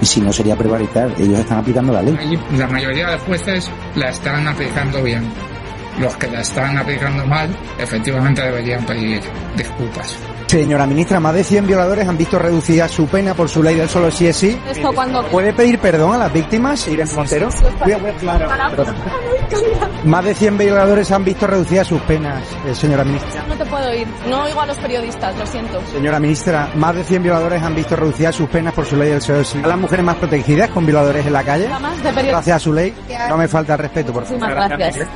Y si no sería prevaricar, ellos están aplicando la ley. La mayoría de jueces la están aplicando bien. Los que la están aplicando mal, efectivamente deberían pedir disculpas. Señora ministra, más de 100 violadores han visto reducida su pena por su ley del solo sí es sí. Esto cuando... ¿Puede pedir perdón a las víctimas, Irene Montero? Más de 100 violadores han visto reducidas sus penas, eh, señora ministra. No te puedo ir, no oigo a los periodistas, lo siento. Señora ministra, más de 100 violadores han visto reducidas sus penas por su ley del solo sí. ¿A las mujeres más protegidas con violadores en la calle? Gracias a su ley. No me falta el respeto, por favor. gracias.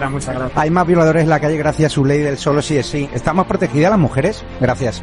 Hay más violadores en la calle gracias a su ley del solo sí es sí. ¿Están más protegidas las mujeres? Gracias.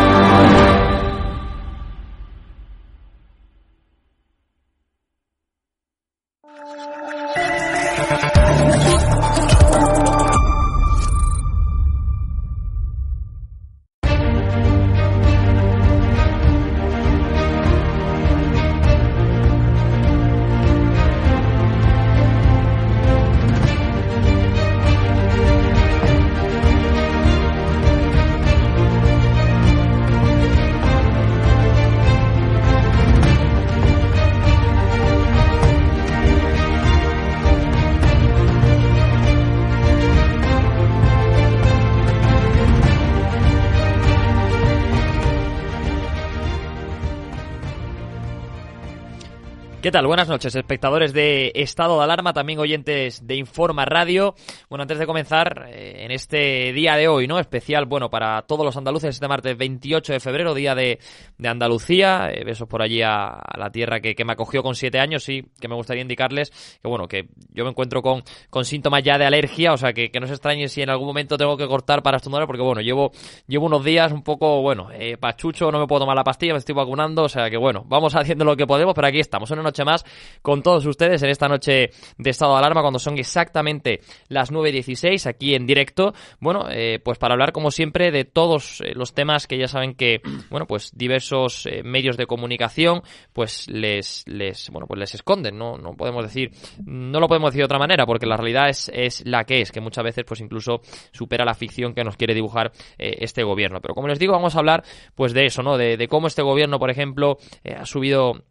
¿Qué tal? Buenas noches, espectadores de Estado de Alarma, también oyentes de Informa Radio. Bueno, antes de comenzar, eh, en este día de hoy, ¿no? Especial, bueno, para todos los andaluces, este martes 28 de febrero, día de, de Andalucía. Eh, besos por allí a, a la tierra que, que me acogió con siete años y que me gustaría indicarles que, bueno, que yo me encuentro con, con síntomas ya de alergia, o sea, que, que no se extrañe si en algún momento tengo que cortar para estornudar, porque, bueno, llevo, llevo unos días un poco, bueno, eh, pachucho, no me puedo tomar la pastilla, me estoy vacunando, o sea, que, bueno, vamos haciendo lo que podemos, pero aquí estamos, una noche más con todos ustedes en esta noche de estado de alarma cuando son exactamente las 9.16 aquí en directo. Bueno, eh, pues para hablar como siempre de todos eh, los temas que ya saben que, bueno, pues diversos eh, medios de comunicación pues les, les, bueno, pues les esconden, ¿no? No podemos decir, no lo podemos decir de otra manera porque la realidad es, es la que es, que muchas veces pues incluso supera la ficción que nos quiere dibujar este gobierno. Pero como les digo, vamos a hablar pues de eso, ¿no? De, cómo este gobierno, por ejemplo, ha subido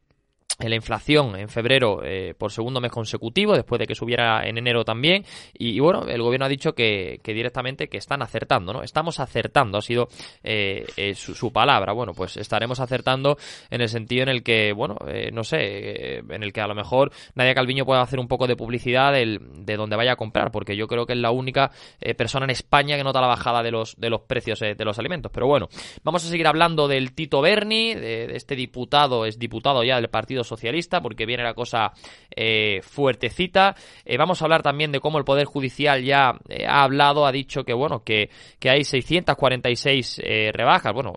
la inflación en febrero eh, por segundo mes consecutivo, después de que subiera en enero también. Y, bueno, el gobierno ha dicho que, directamente que están acertando, ¿no? Estamos acertando, ha sido eh, eh, su, su, palabra. Bueno, pues estaremos acertando en el sentido en el que, bueno, eh, no sé, en el que a lo mejor Nadia Calviño pueda hacer un poco de publicidad del, de donde vaya a comprar, porque yo creo que es la única eh, persona en España que nota la bajada de los, de los precios eh, de los alimentos. Pero bueno, vamos a seguir hablando del Tito Berni, de, de este diputado, es diputado ya del Partido Socialista, porque viene la cosa eh, fuertecita. Eh, vamos a hablar también de cómo el Poder Judicial ya eh, ha hablado, ha dicho que, bueno, que, que hay 646 rebajas, bueno,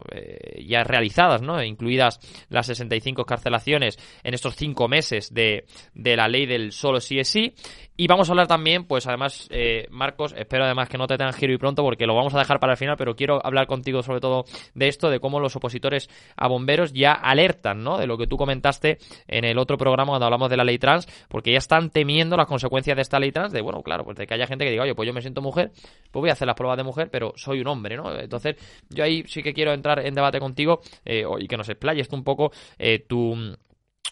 ya realizadas, ¿no? Incluidas las 65 carcelaciones en estos cinco meses de, de la ley del solo sí es sí. Y vamos a hablar también, pues además, eh, Marcos, espero además que no te tengan giro y pronto porque lo vamos a dejar para el final, pero quiero hablar contigo sobre todo de esto, de cómo los opositores a bomberos ya alertan, ¿no? De lo que tú comentaste en el otro programa cuando hablamos de la ley trans, porque ya están temiendo las consecuencias de esta ley trans, de, bueno, claro, pues de que haya gente que diga, oye, pues yo me siento mujer, pues voy a hacer las pruebas de mujer, pero soy un hombre, ¿no? Entonces, yo ahí sí que quiero entrar en debate contigo eh, y que nos explayes tú un poco eh, tu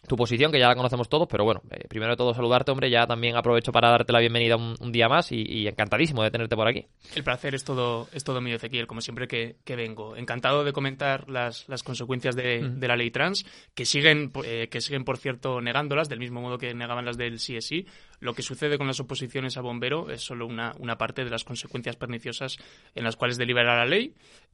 tu posición, que ya la conocemos todos, pero bueno, eh, primero de todo saludarte, hombre, ya también aprovecho para darte la bienvenida un, día más y, encantadísimo de tenerte por aquí. El placer es todo, es todo mío, Ezequiel, como siempre que, vengo. Encantado de comentar las, consecuencias de, la ley trans, que siguen, eh, que siguen, por cierto, negándolas, del mismo modo que negaban las del CSI. Lo que sucede con las oposiciones a bombero es solo una, una parte de las consecuencias perniciosas en las cuales delibera la ley.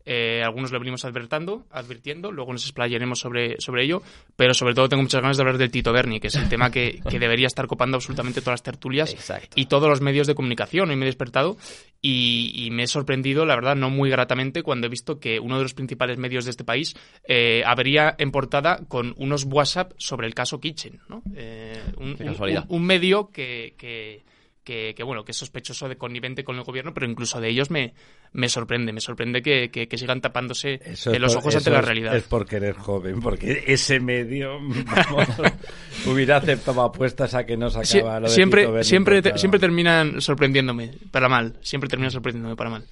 Eh, algunos lo venimos advertando, advirtiendo, luego nos explayaremos sobre, sobre ello, pero sobre todo tengo muchas ganas de hablar del Tito Berni, que es el tema que, debería estar copando absolutamente todas las tertulias y todos los medios de comunicación. Hoy me he despertado y, me he sorprendido, la verdad, no muy gratamente, cuando he visto que uno de los principales medios de este país eh, habría en portada con unos WhatsApp sobre el caso Kitchen. ¿no? Eh, un, medio que que, bueno, que es sospechoso de connivente con el gobierno, pero incluso de ellos me, me sorprende, me sorprende que, que, sigan tapándose los ojos ante la realidad. Es porque eres joven, porque ese medio hubiera aceptado apuestas a que no se acaba lo de Siempre, siempre, siempre terminan sorprendiéndome, para mal, siempre terminan sorprendiéndome para mal.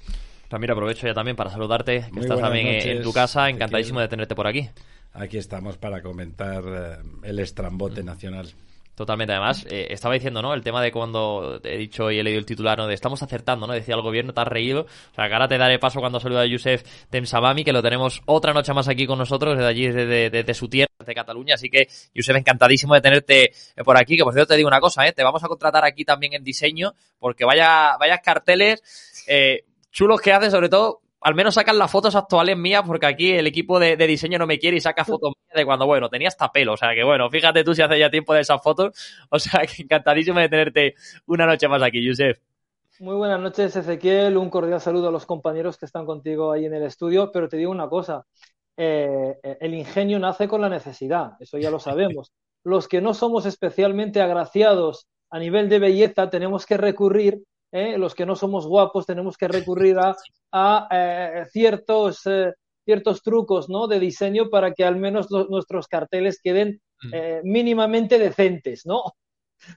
Ramiro, aprovecho ya también para saludarte, que estás también en tu casa, encantadísimo de tenerte por aquí. Aquí estamos para comentar eh, el estrambote nacional. Totalmente, además, eh, estaba diciendo, ¿no? El tema de cuando he dicho y he leído el titular, ¿no? De estamos acertando, ¿no? Decía el gobierno, te has reído. O sea, que ahora te daré paso cuando saluda a Yusef Temsamami, que lo tenemos otra noche más aquí con nosotros, desde allí, desde, desde su tierra, desde Cataluña. Así que, Yusef, encantadísimo de tenerte eh, por aquí. Que por cierto te digo una cosa, ¿eh? Te vamos a contratar aquí también en diseño, porque vaya, vayas carteles, eh, chulos que hacen, sobre todo al menos sacan las fotos actuales mías, porque aquí el equipo de, diseño no me quiere y saca fotos mías de cuando, bueno, tenía hasta pelo. O sea que, bueno, fíjate tú si hace ya tiempo de esas fotos. O sea que encantadísimo de tenerte una noche más aquí, Josep. Muy buenas noches, Ezequiel. Un cordial saludo a los compañeros que están contigo ahí en el estudio. Pero te digo una cosa: eh, el ingenio nace con la necesidad, eso ya lo sabemos. Los que no somos especialmente agraciados a nivel de belleza tenemos que recurrir ¿eh? los que no somos guapos tenemos que recurrir a, eh, ciertos, eh, ciertos trucos ¿no? de diseño para que al menos nuestros carteles queden mm. mínimamente decentes, ¿no?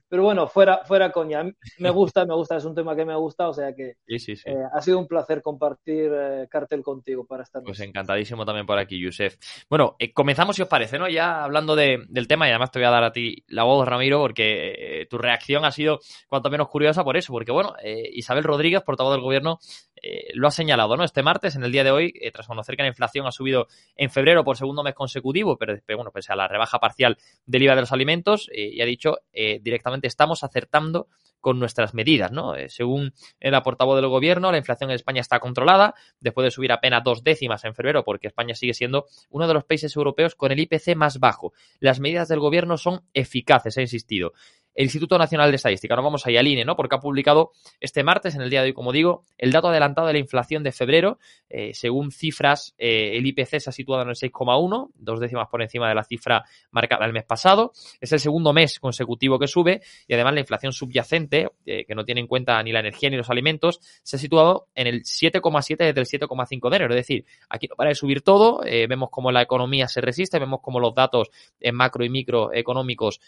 Pero bueno, fuera, fuera coña. Me gusta, me gusta, es un tema que me gusta, o sea que eh, ha sido un placer compartir eh, cartel contigo para estar. Pues encantadísimo también por aquí, Yusef. Bueno, eh, comenzamos si os parece, ¿no? Ya hablando del tema, y además te voy a dar a ti la voz, Ramiro, porque tu reacción ha sido cuanto menos curiosa por eso, porque bueno, Isabel Rodríguez, portavoz del gobierno, eh, lo ha señalado, ¿no? Este martes, en el día de hoy, eh, tras conocer que la inflación ha subido en febrero por segundo mes consecutivo, pero, bueno, pese a la rebaja parcial del IVA de los alimentos, eh, y ha dicho directamente estamos acertando con nuestras medidas, ¿no? según el portavoz del gobierno, la inflación en España está controlada, después de subir apenas dos décimas en febrero, porque España sigue siendo uno de los países europeos con el IPC más bajo. Las medidas del gobierno son eficaces, ha insistido el Instituto Nacional de Estadística. Nos vamos ahí al INE, ¿no? Porque ha publicado este martes, en el día de hoy, como digo, el dato adelantado de la inflación de febrero. Eh, según cifras, eh, el IPC se ha situado en el 6,1, dos décimas por encima de la cifra marcada el mes pasado. Es el segundo mes consecutivo que sube y además la inflación subyacente, eh, que no tiene en cuenta ni la energía ni los alimentos, se ha situado en el 7,7 desde el 7,5 de enero. Es decir, aquí no para de subir todo, vemos cómo la economía se resiste, vemos cómo los datos macro y microeconómicos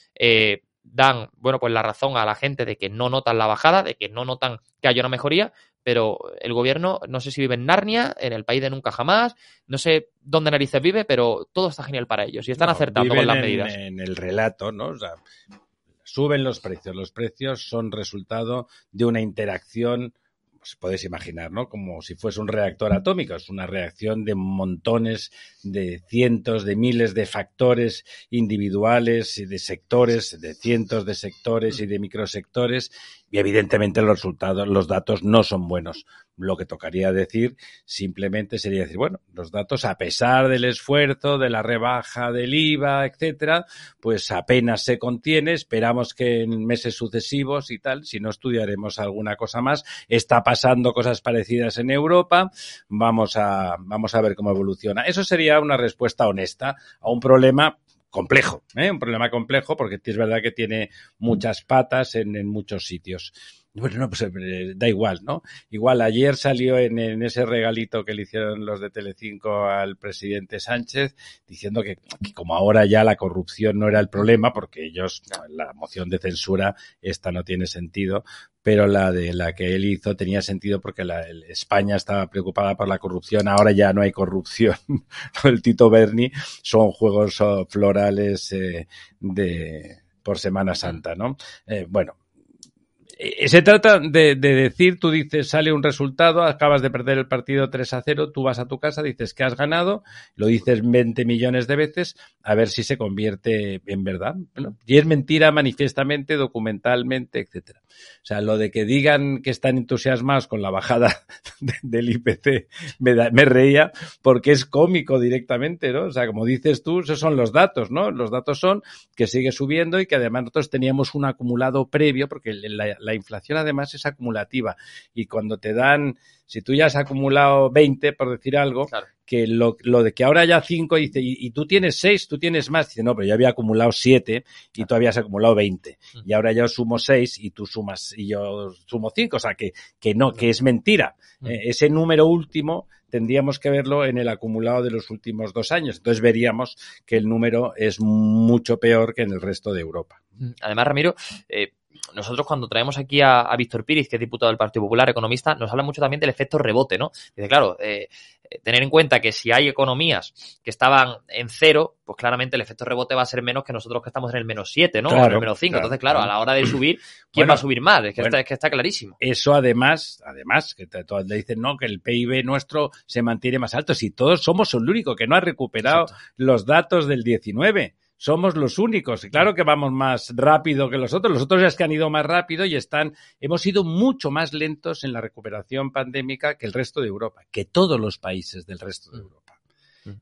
dan, bueno, pues la razón a la gente de que no notan la bajada, de que no notan que haya una mejoría, pero el gobierno no sé si vive en Narnia, en el país de nunca jamás, no sé dónde narices vive, pero todo está genial para ellos y están acertando con las medidas. En el relato, ¿no? O sea, suben los precios. Los precios son resultado de una interacción pues podéis imaginar, ¿no? Como si fuese un reactor atómico, es una reacción de montones, de cientos, de miles de factores individuales y de sectores, de cientos de sectores y de microsectores Y evidentemente los resultados, los datos no son buenos. Lo que tocaría decir simplemente sería decir, bueno, los datos a pesar del esfuerzo, de la rebaja del IVA, etcétera, pues apenas se contiene. Esperamos que en meses sucesivos y tal, si no estudiaremos alguna cosa más. Está pasando cosas parecidas en Europa. Vamos a, vamos a ver cómo evoluciona. Eso sería una respuesta honesta a un problema complejo, ¿eh? un problema complejo porque es verdad que tiene muchas patas en, en muchos sitios. Bueno, no, pues eh, da igual, ¿no? Igual ayer salió en, ese regalito que le hicieron los de Telecinco al presidente Sánchez diciendo que, como ahora ya la corrupción no era el problema, porque ellos, la moción de censura, esta no tiene sentido, pero la de la que él hizo tenía sentido porque la, España estaba preocupada por la corrupción, ahora ya no hay corrupción. el Tito Berni son juegos oh, florales eh, de por Semana Santa, ¿no? Eh, bueno, se trata de, de, decir, tú dices, sale un resultado, acabas de perder el partido 3 a 0, tú vas a tu casa, dices que has ganado, lo dices 20 millones de veces, a ver si se convierte en verdad. Y es mentira manifiestamente, documentalmente, etcétera. O sea, lo de que digan que están entusiasmados con la bajada de, del IPC, me, da, me, reía porque es cómico directamente, ¿no? O sea, como dices tú, esos son los datos, ¿no? Los datos son que sigue subiendo y que además nosotros teníamos un acumulado previo, porque la inflación además es acumulativa y cuando te dan, si tú ya has acumulado 20, por decir algo, claro. que lo, lo, de que ahora ya 5 dice, y, y, tú tienes 6, tú tienes más, dice, no, pero yo había acumulado 7 y tú habías acumulado 20 y ahora yo sumo 6 y tú sumas, y yo sumo 5, o sea que, que no, que es mentira. Eh, ese número último tendríamos que verlo en el acumulado de los últimos dos años. Entonces veríamos que el número es mucho peor que en el resto de Europa. Además, Ramiro, eh, nosotros cuando traemos aquí a, a Víctor Píriz, que es diputado del Partido Popular, economista, nos habla mucho también del efecto rebote, ¿no? Dice, claro, eh, tener en cuenta que si hay economías que estaban en cero, pues claramente el efecto rebote va a ser menos que nosotros que estamos en el menos 7, ¿no? Claro, o en el menos 5. Claro, Entonces, claro, claro, a la hora de subir, ¿quién bueno, va a subir más? Es que, bueno, está, es que, está, clarísimo. Eso además, además, que todos le dicen, no, que el PIB nuestro se mantiene más alto. Si todos somos el único que no ha recuperado Exacto. los datos del 19 somos los únicos. Y claro que vamos más rápido que los otros. Los otros es que han ido más rápido y están, hemos ido mucho más lentos en la recuperación pandémica que el resto de Europa, que todos los países del resto de Europa.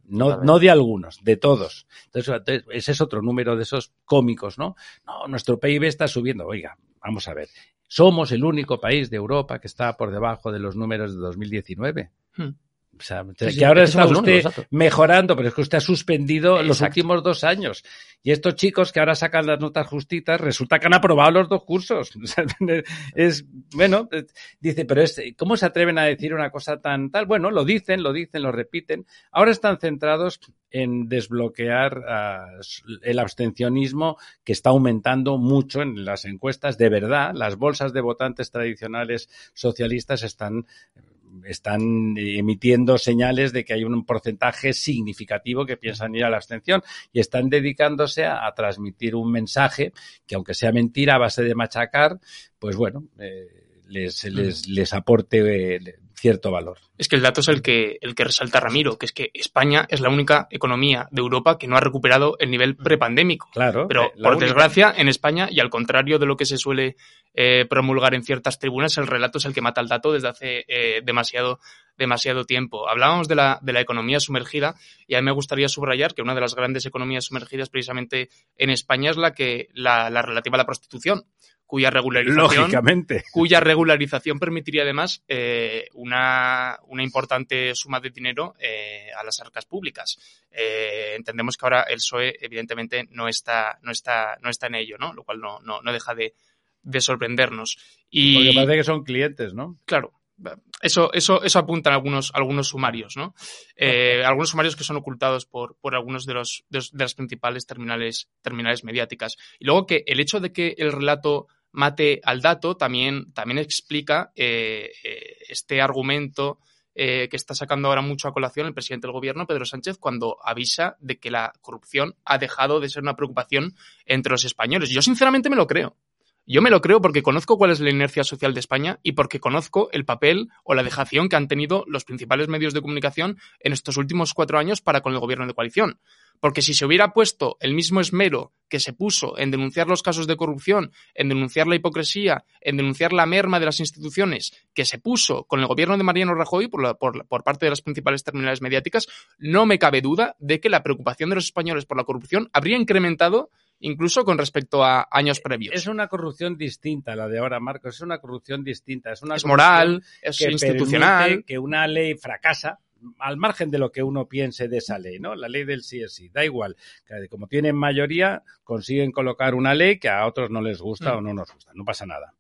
No, no de algunos, de todos. Entonces, ese es otro número de esos cómicos, ¿no? No, nuestro PIB está subiendo. Oiga, vamos a ver. Somos el único país de Europa que está por debajo de los números de 2019. Hmm. O sea, sí, que ahora está usted único, mejorando, pero es que usted ha suspendido exacto. los últimos dos años. Y estos chicos que ahora sacan las notas justitas, resulta que han aprobado los dos cursos. es, bueno, dice, pero es, ¿cómo se atreven a decir una cosa tan tal? Bueno, lo dicen, lo dicen, lo repiten. Ahora están centrados en desbloquear uh, el abstencionismo que está aumentando mucho en las encuestas. De verdad, las bolsas de votantes tradicionales socialistas están están emitiendo señales de que hay un porcentaje significativo que piensan ir a la abstención y están dedicándose a, transmitir un mensaje que, aunque sea mentira a base de machacar, pues bueno, eh, les, les, les aporte eh, cierto valor. Es que el dato es el que, el que resalta Ramiro, que es que España es la única economía de Europa que no ha recuperado el nivel prepandémico. Claro. Pero, eh, por única. desgracia, en España, y al contrario de lo que se suele eh, promulgar en ciertas tribunas, el relato es el que mata el dato desde hace eh, demasiado demasiado tiempo. Hablábamos de la, de la economía sumergida y a mí me gustaría subrayar que una de las grandes economías sumergidas precisamente en España es la que la, la relativa a la prostitución cuya regularización, Lógicamente. cuya regularización permitiría además eh, una, una, importante suma de dinero eh, a las arcas públicas. Eh, entendemos que ahora el PSOE evidentemente no está, no está, no está en ello, ¿no? Lo cual no, no, no deja de, de sorprendernos. Y, Porque parece que son clientes, ¿no? Claro, eso, eso, eso apuntan algunos, algunos sumarios, ¿no? Eh, algunos sumarios que son ocultados por, por algunos de, los, de, de, las principales terminales, terminales mediáticas. Y luego que el hecho de que el relato mate al dato también, también explica eh, eh, este argumento eh, que está sacando ahora mucho a colación el presidente del gobierno, Pedro Sánchez, cuando avisa de que la corrupción ha dejado de ser una preocupación entre los españoles. Yo sinceramente me lo creo. Yo me lo creo porque conozco cuál es la inercia social de España y porque conozco el papel o la dejación que han tenido los principales medios de comunicación en estos últimos cuatro años para con el gobierno de coalición. Porque si se hubiera puesto el mismo esmero que se puso en denunciar los casos de corrupción, en denunciar la hipocresía, en denunciar la merma de las instituciones, que se puso con el gobierno de Mariano Rajoy por, por, parte de las principales terminales mediáticas, no me cabe duda de que la preocupación de los españoles por la corrupción habría incrementado incluso con respecto a años previos. Es una corrupción distinta la de ahora, Marcos, es una corrupción distinta. Es, una es moral, es institucional. Que una ley fracasa, al margen de lo que uno piense de esa ley, ¿no? La ley del sí es sí, da igual. Como tienen mayoría, consiguen colocar una ley que a otros no les gusta mm. o no nos gusta, no pasa nada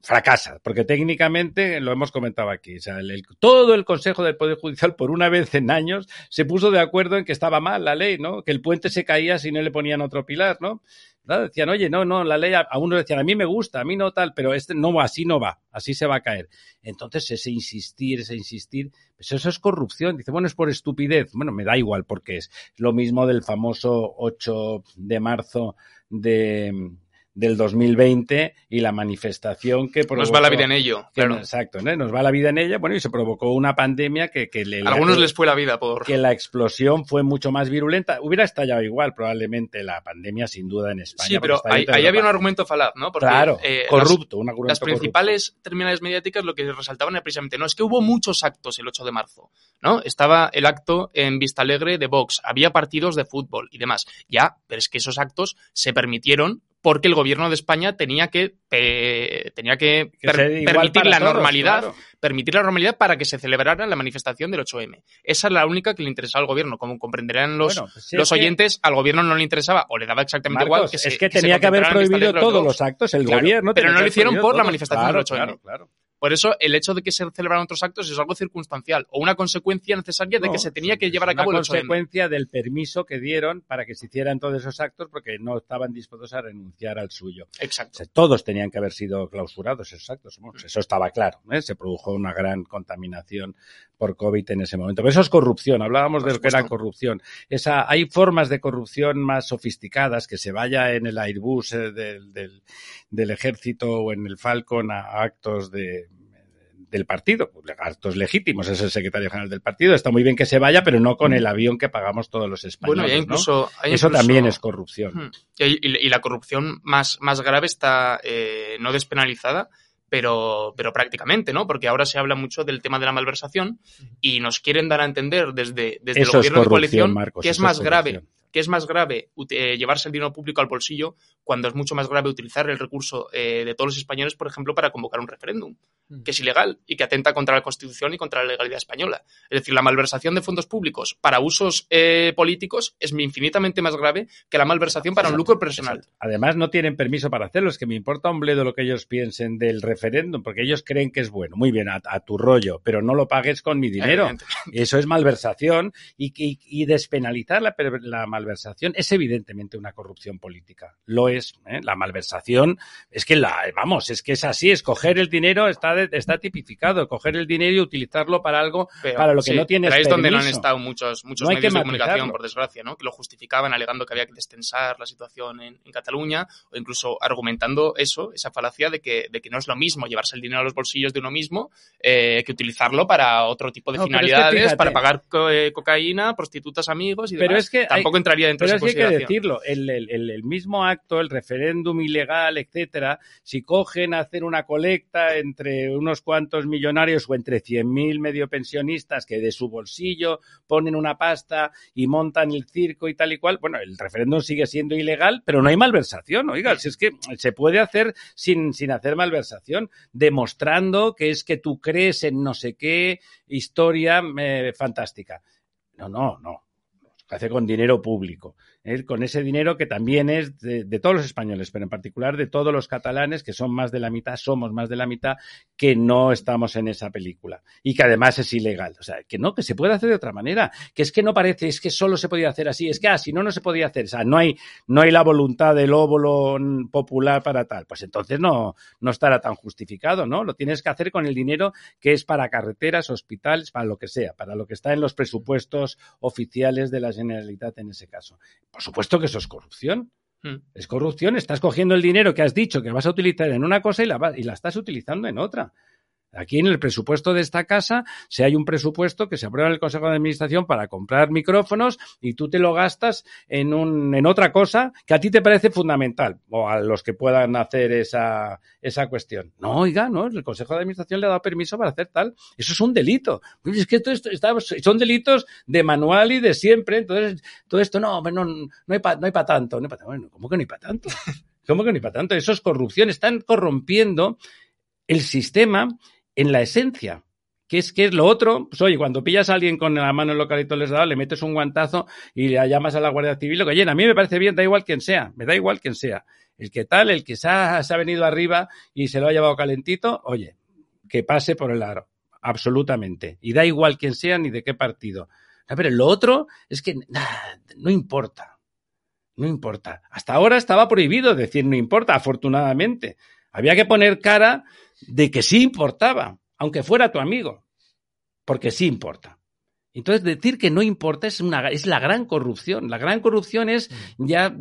fracasa, porque técnicamente lo hemos comentado aquí. O sea, todo el Consejo del Poder Judicial, por una vez en años, se puso de acuerdo en que estaba mal la ley, ¿no? Que el puente se caía si no le ponían otro pilar, ¿no? Decían, oye, no, no, la ley, a, uno decían, a mí me gusta, a mí no tal, pero este no, así no va, así se va a caer. Entonces, ese insistir, ese insistir, pues eso es corrupción. Dice, bueno, es por estupidez. Bueno, me da igual porque es lo mismo del famoso 8 de marzo de del 2020 y la manifestación que Nos va la vida en ello, claro. exacto, ¿no? nos va la vida en ella, bueno, y se provocó una pandemia que... que le, algunos les fue la vida por... Que la explosión fue mucho más virulenta. Hubiera estallado igual probablemente la pandemia, sin duda, en España. Sí, pero ahí, había un argumento falaz, ¿no? Porque, claro, eh, corrupto, las, Las principales terminales mediáticas lo que resaltaban era precisamente, no, es que hubo muchos actos el 8 de marzo, ¿no? Estaba el acto en Vista Alegre de Vox, había partidos de fútbol y demás. Ya, pero es que esos actos se permitieron porque el gobierno de España tenía que, tenía que, permitir la normalidad, permitir la normalidad para que se celebrara la manifestación del 8M. Esa es la única que le interesaba al gobierno. Como comprenderán los, pues los oyentes, al gobierno no le interesaba o le daba exactamente igual que se, Es que tenía que, haber prohibido todos los actos, el gobierno. Pero no lo hicieron por la manifestación del 8M. Por eso, el hecho de que se celebraran otros actos es algo circunstancial o una consecuencia necesaria de que se tenía que llevar a cabo el Una consecuencia del permiso que dieron para que se hicieran todos esos actos porque no estaban dispuestos a renunciar al suyo. Exacto. todos tenían que haber sido clausurados esos actos. eso estaba claro. ¿eh? Se produjo una gran contaminación por COVID en ese momento. Pero eso es corrupción. Hablábamos de lo que era corrupción. Esa, hay formas de corrupción más sofisticadas que se vaya en el Airbus eh, del, del, del ejército o en el Falcon a actos de del partido, pues, actos legítimos, es el secretario general del partido, está muy bien que se vaya, pero no con el avión que pagamos todos los españoles. Bueno, incluso, Eso también es corrupción. Y, la corrupción más, más grave está eh, no despenalizada, pero, pero prácticamente, ¿no? Porque ahora se habla mucho del tema de la malversación y nos quieren dar a entender desde, desde el gobierno de coalición que es más grave que es más grave eh, llevarse el dinero público al bolsillo cuando es mucho más grave utilizar el recurso eh, de todos los españoles, por ejemplo, para convocar un referéndum, mm. que es ilegal y que atenta contra la Constitución y contra la legalidad española. Es decir, la malversación de fondos públicos para usos eh, políticos es infinitamente más grave que la malversación para un lucro personal. Además, no tienen permiso para hacerlo. Es que me importa un bledo lo que ellos piensen del referéndum, porque ellos creen que es bueno. Muy bien, a, tu rollo, pero no lo pagues con mi dinero. Eso es malversación y, y, despenalizar la, la malversación es evidentemente una corrupción política. Lo es. ¿eh? La malversación es que la, vamos, es que es así, es coger el dinero, está, está tipificado, coger el dinero y utilizarlo para algo para lo que no tienes pero es donde no han estado muchos, muchos medios de comunicación, por desgracia, ¿no? que lo justificaban alegando que había que destensar la situación en, Cataluña o incluso argumentando eso, esa falacia de que, de que no es lo mismo llevarse el dinero a los bolsillos de uno mismo eh, que utilizarlo para otro tipo de finalidades, para pagar eh, cocaína, prostitutas, amigos y pero demás. Es que Tampoco entraría dentro de esa Pero es que hay que decirlo, el, el, el, mismo acto, el referéndum ilegal, etcétera, si cogen a hacer una colecta entre unos cuantos millonarios o entre 100.000 medio pensionistas que de su bolsillo ponen una pasta y montan el circo y tal y cual, bueno, el referéndum sigue siendo ilegal, pero no hay malversación, oiga, si es que se puede hacer sin, sin hacer malversación, demostrando que es que tú crees en no sé qué historia eh, fantástica. No, no, no hace con dinero público con ese dinero que también es de, todos los españoles, pero en particular de todos los catalanes, que son más de la mitad, somos más de la mitad, que no estamos en esa película y que además es ilegal. O sea, que no, que se puede hacer de otra manera, que es que no parece, es que solo se podía hacer así, es que ah, si no, no se podía hacer. O sea, no hay, no hay la voluntad del óvulo popular para tal. Pues entonces no, no estará tan justificado, ¿no? Lo tienes que hacer con el dinero que es para carreteras, hospitales, para lo que sea, para lo que está en los presupuestos oficiales de la Generalitat en ese caso. Por supuesto que eso es corrupción. Hmm. Es corrupción. Estás cogiendo el dinero que has dicho que vas a utilizar en una cosa y la, y la estás utilizando en otra. Aquí en el presupuesto de esta casa, si hay un presupuesto que se aprueba en el Consejo de Administración para comprar micrófonos y tú te lo gastas en, un, en otra cosa que a ti te parece fundamental o a los que puedan hacer esa, esa cuestión. No, oiga, no, el Consejo de Administración le ha dado permiso para hacer tal. Eso es un delito. Es que esto, está, son delitos de manual y de siempre. Entonces, todo esto no, no, no hay para tanto. No bueno, ¿Cómo que no hay para tanto? ¿Cómo que no hay para tanto? Eso es corrupción. Están corrompiendo el sistema en la esencia. ¿Qué es, qué es lo otro? Pues oye, cuando pillas a alguien con la mano en localito les da, le metes un guantazo y le llamas a la Guardia Civil, que llena. A mí me parece bien, da igual quien sea, me da igual quien sea. El que tal, el que se ha, venido arriba y se lo ha llevado calentito, oye, que pase por el aro. Absolutamente. Y da igual quién sea ni de qué partido. Pero lo otro es que no importa. No importa. Hasta ahora estaba prohibido decir no importa, afortunadamente. Había que poner cara de que sí importaba, aunque fuera tu amigo, porque sí importa. Entonces, decir que no importa es, una, es la gran corrupción. La gran corrupción es mm. ya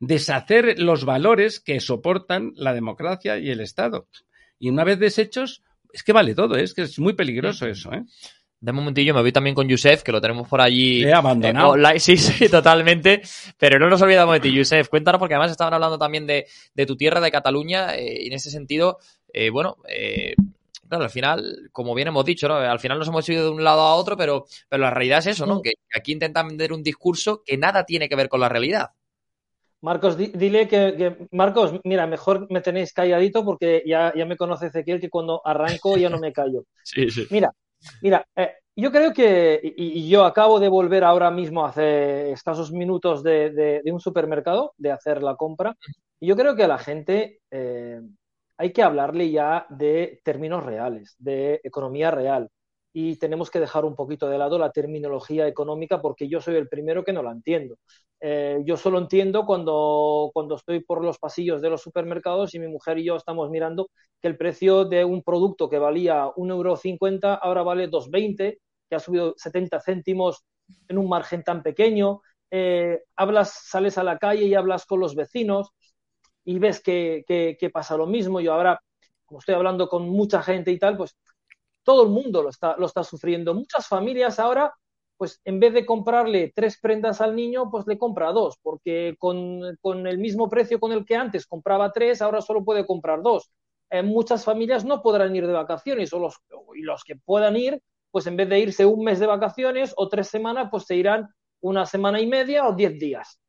deshacer los valores que soportan la democracia y el Estado. Y una vez deshechos, es que vale todo, ¿eh? es que es muy peligroso eso. ¿eh? De un momentillo, me voy también con Yusef, que lo tenemos por allí. He abandonado. sí, sí, totalmente. Pero no nos olvidamos de ti, Yusef. Cuéntanos, porque además estaban hablando también de, de tu tierra, de Cataluña, eh, y en ese sentido, eh, bueno, eh, claro, al final, como bien hemos dicho, ¿no? Al final nos hemos ido de un lado a otro, pero, pero la realidad es eso, ¿no? Mm. Que aquí intentan vender un discurso que nada tiene que ver con la realidad. Marcos, dile que, Marcos, mira, mejor me tenéis calladito porque ya, ya me conoce Ezequiel que cuando arranco ya no me callo. Sí, sí. Mira, Mira, eh, yo creo que, y, yo acabo de volver ahora mismo hace escasos minutos de, un supermercado, de hacer la compra, y yo creo que a la gente eh, hay que hablarle ya de términos reales, de economía real y tenemos que dejar un poquito de lado la terminología económica porque yo soy el primero que no la entiendo. Eh, yo solo entiendo cuando, cuando estoy por los pasillos de los supermercados y mi mujer y yo estamos mirando que el precio de un producto que valía 1,50 euro ahora vale 2,20, que ha subido 70 céntimos en un margen tan pequeño. Eh, hablas, sales a la calle y hablas con los vecinos y ves que, que pasa lo mismo. Yo ahora, como estoy hablando con mucha gente y tal, pues todo el mundo lo está, sufriendo. Muchas familias ahora, pues en vez de comprarle tres prendas al niño, pues le compra dos, porque con, el mismo precio con el que antes compraba tres, ahora solo puede comprar dos. Eh, muchas familias no podrán ir de vacaciones, o los, y los que puedan ir, pues en vez de irse un mes de vacaciones o tres semanas, pues se irán una semana y media o diez días.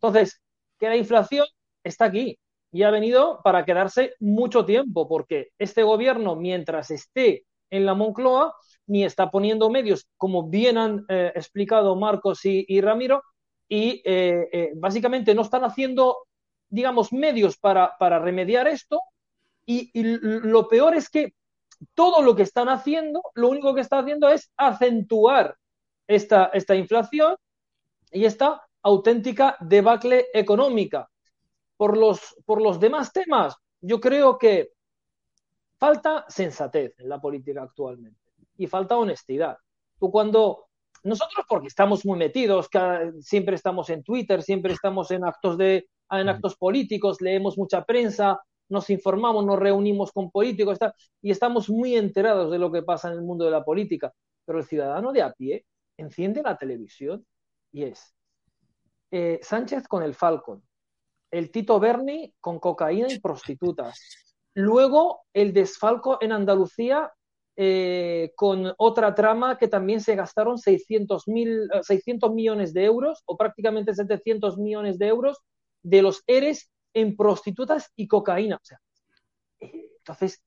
Entonces, que la inflación está aquí y ha venido para quedarse mucho tiempo, porque este gobierno, mientras esté en la Moncloa, ni está poniendo medios, como bien han eh, explicado Marcos y, Ramiro, y eh, eh, básicamente no están haciendo, digamos, medios para, remediar esto, y, lo peor es que todo lo que están haciendo, lo único que están haciendo es acentuar esta, esta inflación y esta auténtica debacle económica. Por los, por los demás temas, yo creo que Falta sensatez en la política actualmente y falta honestidad. Tú cuando nosotros porque estamos muy metidos, siempre estamos en Twitter, siempre estamos en actos de en actos políticos, leemos mucha prensa, nos informamos, nos reunimos con políticos y estamos muy enterados de lo que pasa en el mundo de la política. Pero el ciudadano de a pie enciende la televisión y es eh, Sánchez con el Falcon, el Tito Berni con cocaína y prostitutas, Luego, el desfalco en Andalucía eh, con otra trama que también se gastaron 600, mil, 600 eh, millones de euros o prácticamente 700 millones de euros de los ERES en prostitutas y cocaína. O sea, entonces,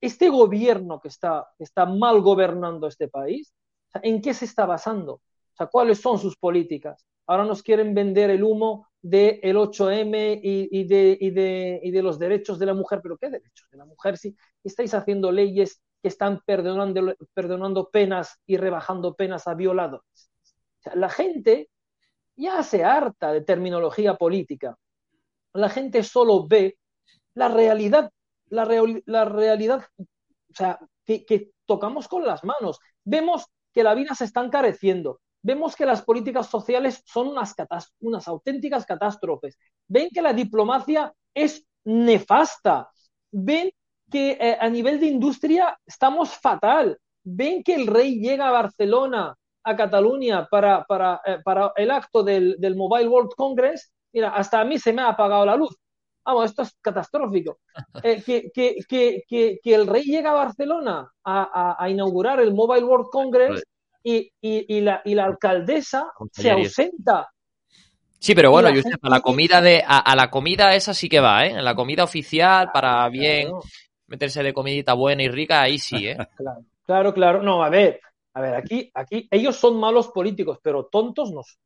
este gobierno que está, está mal gobernando este país, ¿en qué se está basando? O sea, ¿cuáles son sus políticas? Ahora nos quieren vender el humo del 8M y, de, y, de, y, de, los derechos de la mujer. ¿Pero qué derechos de la mujer? Si estáis haciendo leyes que están perdonando, perdonando penas y rebajando penas a violadores. la gente ya se harta de terminología política. La gente solo ve la realidad, la, la realidad o sea, que, que tocamos con las manos. Vemos que la vida se está encareciendo, vemos que las políticas sociales son unas, unas auténticas catástrofes. Ven que la diplomacia es nefasta. Ven que eh, a nivel de industria estamos fatal. Ven que el rey llega a Barcelona, a Cataluña, para, para, eh, para el acto del, del, Mobile World Congress. Mira, hasta a mí se me ha apagado la luz. Vamos, esto es catastrófico. Eh, que, que, que, que, el rey llega a Barcelona a, a, a inaugurar el Mobile World Congress y, y, y, la, y la alcaldesa se ausenta Sí, pero bueno, Josep, a la comida de, a, la comida esa sí que va, ¿eh? la comida oficial para bien meterse de comidita buena y rica, ahí sí, ¿eh? Claro, claro, claro. No, a ver, a ver, aquí, aquí, ellos son malos políticos, pero tontos no son.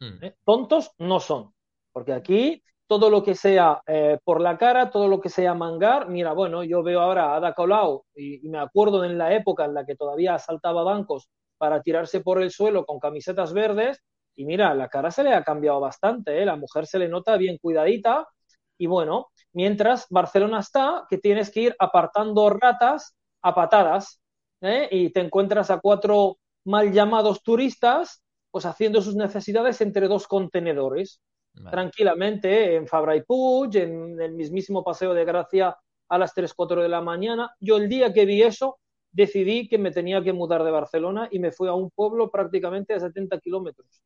Hmm. ¿eh? Tontos no son. Porque aquí todo lo que sea eh, por la cara, todo lo que sea mangar, mira, bueno, yo veo ahora a Ada Colau y, y, me acuerdo en la época en la que todavía asaltaba bancos para tirarse por el suelo con camisetas verdes y mira, la cara se le ha cambiado bastante, ¿eh? la mujer se le nota bien cuidadita. Y bueno, mientras Barcelona está, que tienes que ir apartando ratas a patadas, ¿eh? y te encuentras a cuatro mal llamados turistas, pues haciendo sus necesidades entre dos contenedores, tranquilamente, en Fabra y Puig, en el mismísimo Paseo de Gracia a las 3, 4 de la mañana. Yo el día que vi eso, decidí que me tenía que mudar de Barcelona y me fui a un pueblo prácticamente a 70 kilómetros.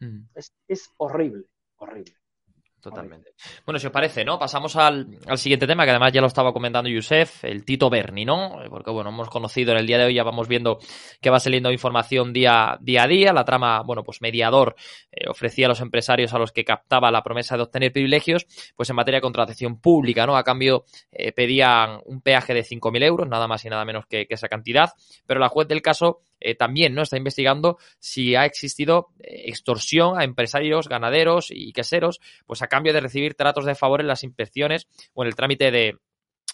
Mm. Es, es horrible, horrible. Totalmente. Bueno, si os parece, ¿no? Pasamos al, siguiente tema, que además ya lo estaba comentando Yusef, el Tito Berni, ¿no? Porque, bueno, hemos conocido en el día de hoy, ya vamos viendo que va saliendo información día, día a día. La trama, bueno, pues mediador eh, ofrecía a los empresarios a los que captaba la promesa de obtener privilegios, pues en materia de contratación pública, ¿no? A cambio, eh, pedían un peaje de 5.000 euros, nada más y nada menos que esa cantidad, pero la juez del caso eh, también no está investigando si ha existido eh, extorsión a empresarios, ganaderos y queseros, pues a cambio de recibir tratos de favor en las inspecciones o en el trámite de,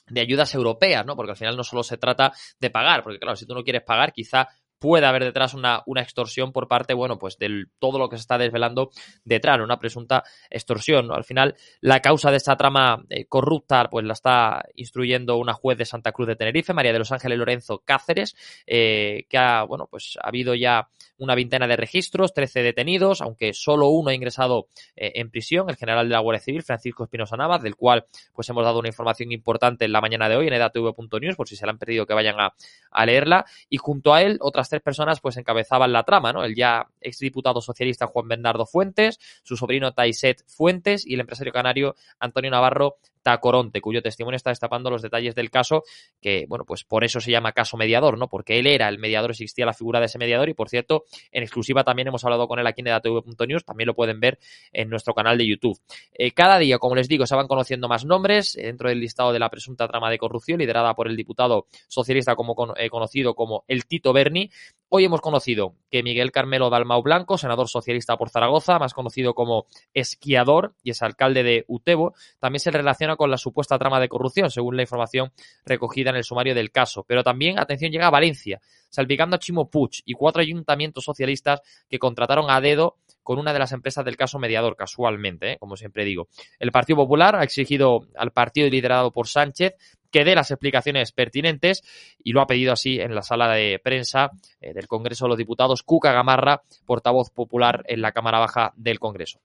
de ayudas europeas, ¿no? Porque al final no solo se trata de pagar, porque claro, si tú no quieres pagar, quizá puede haber detrás una, una extorsión por parte, bueno, pues de todo lo que se está desvelando detrás, una presunta extorsión. Al final, la causa de esta trama eh, corrupta, pues la está instruyendo una juez de Santa Cruz de Tenerife, María de los Ángeles Lorenzo Cáceres, eh, que ha, bueno, pues ha habido ya una veintena de registros, 13 detenidos, aunque solo uno ha ingresado eh, en prisión, el general de la Guardia Civil, Francisco Espinosa Navas, del cual pues hemos dado una información importante en la mañana de hoy en edatv.news, por si se la han perdido que vayan a, a leerla, y junto a él otras tres personas pues encabezaban la trama, ¿no? El ya exdiputado socialista Juan Bernardo Fuentes, su sobrino Taiset Fuentes y el empresario canario Antonio Navarro Tacoronte, cuyo testimonio está destapando los detalles del caso, que, bueno, pues por eso se llama caso mediador, ¿no? Porque él era el mediador, existía la figura de ese mediador y, por cierto, en exclusiva también hemos hablado con él aquí en edatv.news, también lo pueden ver en nuestro canal de YouTube. Eh, cada día, como les digo, se van conociendo más nombres eh, dentro del listado de la presunta trama de corrupción liderada por el diputado socialista como eh, conocido como el Tito Berni. Hoy hemos conocido que Miguel Carmelo Dalmau Blanco, senador socialista por Zaragoza, más conocido como esquiador y es alcalde de Utebo, también se relaciona con la supuesta trama de corrupción, según la información recogida en el sumario del caso. Pero también, atención, llega a Valencia, salpicando a Chimo Puig y cuatro ayuntamientos socialistas que contrataron a dedo con una de las empresas del caso mediador, casualmente, ¿eh? como siempre digo. El Partido Popular ha exigido al partido liderado por Sánchez que dé las explicaciones pertinentes y lo ha pedido así en la sala de prensa eh, del Congreso de los Diputados Cuca Gamarra, portavoz popular en la Cámara Baja del Congreso.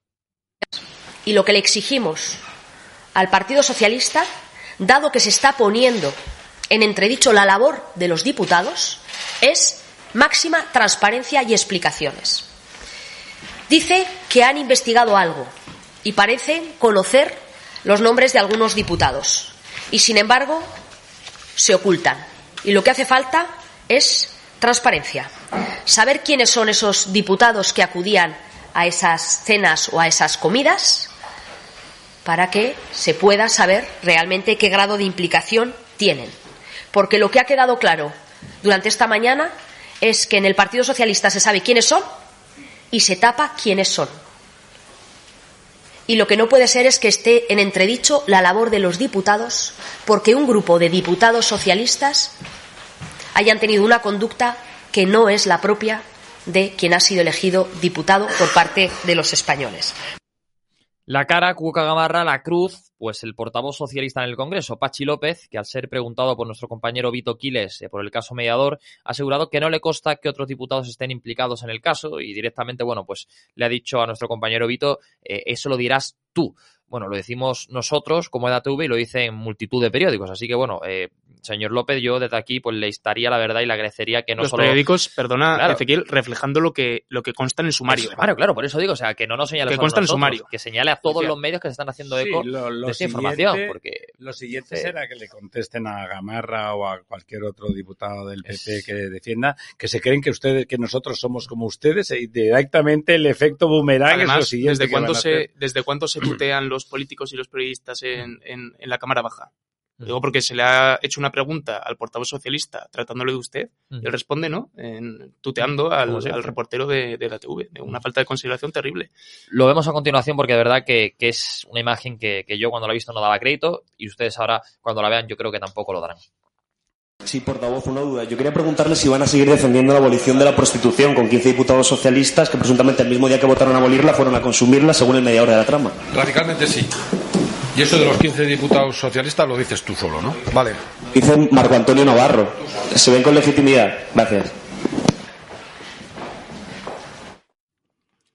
Y lo que le exigimos al Partido Socialista, dado que se está poniendo en entredicho la labor de los diputados, es máxima transparencia y explicaciones. Dice que han investigado algo y parece conocer los nombres de algunos diputados y, sin embargo, se ocultan. Y lo que hace falta es transparencia. Saber quiénes son esos diputados que acudían a esas cenas o a esas comidas para que se pueda saber realmente qué grado de implicación tienen. Porque lo que ha quedado claro durante esta mañana es que en el Partido Socialista se sabe quiénes son y se tapa quiénes son. Y lo que no puede ser es que esté en entredicho la labor de los diputados porque un grupo de diputados socialistas hayan tenido una conducta que no es la propia de quien ha sido elegido diputado por parte de los españoles. La cara, Cuca Gamarra, la cruz, pues el portavoz socialista en el Congreso, Pachi López, que al ser preguntado por nuestro compañero Vito Quiles eh, por el caso mediador, ha asegurado que no le consta que otros diputados estén implicados en el caso y directamente, bueno, pues le ha dicho a nuestro compañero Vito, eh, eso lo dirás tú. Bueno, lo decimos nosotros como EDATV y lo dicen multitud de periódicos. Así que, bueno, eh, señor López, yo desde aquí pues le estaría la verdad y le agradecería que no Los solo... periódicos, perdona, Ezequiel, reflejando lo que, lo que consta en el sumario. Claro, claro, por eso digo, o sea, que no nos señale Que solo consta en sumario. que señale a todos los medios que se están haciendo Sí, eco lo- lo de esta información. Porque Lo siguiente Sí. será que le contesten a Gamarra o a cualquier otro diputado del PP que defienda que se creen que ustedes, que nosotros somos como ustedes y directamente el efecto boomerang es lo Además, siguiente ¿desde cuándo, se, ¿desde cuándo se tutean los políticos y los periodistas en, en- en la Cámara Baja? Digo porque se le ha hecho una pregunta al portavoz socialista tratándole de usted y él responde, ¿no? En- tuteando al, al reportero de, de la TV. De una falta de consideración terrible. lo vemos a continuación porque de verdad que, que es una imagen que, que yo cuando la he visto no daba crédito y ustedes ahora cuando la vean yo creo que tampoco lo darán. Sí, portavoz, una duda. Yo quería preguntarle si van a seguir defendiendo la abolición de la prostitución con 15 diputados socialistas que presuntamente el mismo día que votaron a abolirla fueron a consumirla según el mediador de la trama. Radicalmente sí. Y eso de los 15 diputados socialistas lo dices tú solo, ¿no? Vale. Dice Marco Antonio Navarro. Se ven con legitimidad. Gracias.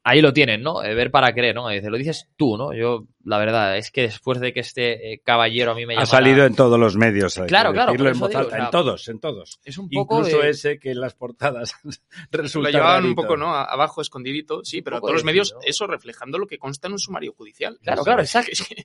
Ahí lo tienen, ¿no? Eh, ver para creer, ¿no? Dice, lo dices tú, ¿no? Yo, la verdad, es que después de que este eh, caballero a mí me Ha llamara- salido en todos los medios. Claro, claro, en eso voz digo, alta, o sea, en todos, en todos. Es un poco Incluso de- ese que en las portadas Lo resulta llevaban un poco, ¿no? Abajo, escondidito, sí, pero a todos los medios, eso reflejando lo que consta en un sumario judicial. Claro, Eso claro, es exacto. que-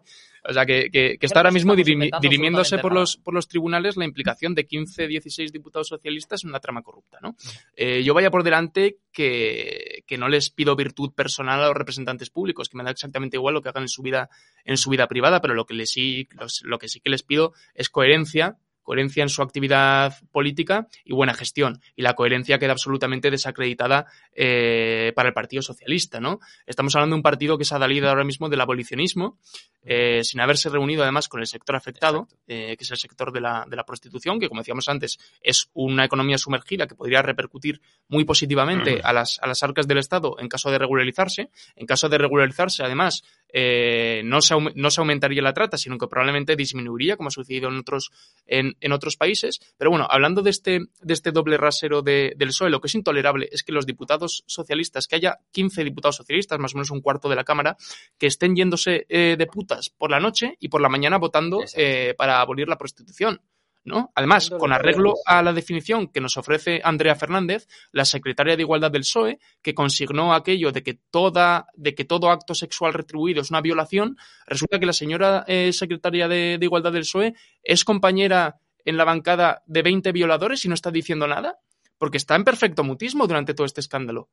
o sea, que, que- que está ahora mismo dirimi- dirimiéndose por los, por los tribunales la implicación de 15, 16 diputados socialistas en una trama corrupta, ¿no? Eh, yo vaya por delante que, que no les pido virtud personal a los representantes públicos, que me da exactamente igual lo que hagan en su vida, en su vida privada, pero lo que, sí, los- lo que sí que les pido es coherencia coherencia en su actividad política y buena gestión. Y la coherencia queda absolutamente desacreditada eh, para el Partido Socialista, ¿no? Estamos hablando de un partido que se ha salido ahora mismo del abolicionismo, eh, sin haberse reunido además con el sector afectado, eh, que es el sector de la, de la prostitución, que como decíamos antes, es una economía sumergida que podría repercutir muy positivamente a las, a las arcas del Estado en caso de regularizarse. En caso de regularizarse, además, eh, no, se, no se aumentaría la trata, sino que probablemente disminuiría, como ha sucedido en otros, en, en otros países. Pero bueno, hablando de este, de este doble rasero de- del PSOE, lo que es intolerable es que los diputados socialistas, que haya 15 diputados socialistas, más o menos un cuarto de la Cámara, que estén yéndose eh, de putas por la noche y por la mañana votando eh, para abolir la prostitución. ¿No? Además, con arreglo a la definición que nos ofrece Andrea Fernández, la secretaria de Igualdad del PSOE, que consignó aquello de que toda, de que todo acto sexual retribuido es una violación, resulta que la señora eh, secretaria de, de Igualdad del PSOE es compañera en la bancada de 20 violadores y no está diciendo nada, porque está en perfecto mutismo durante todo este escándalo.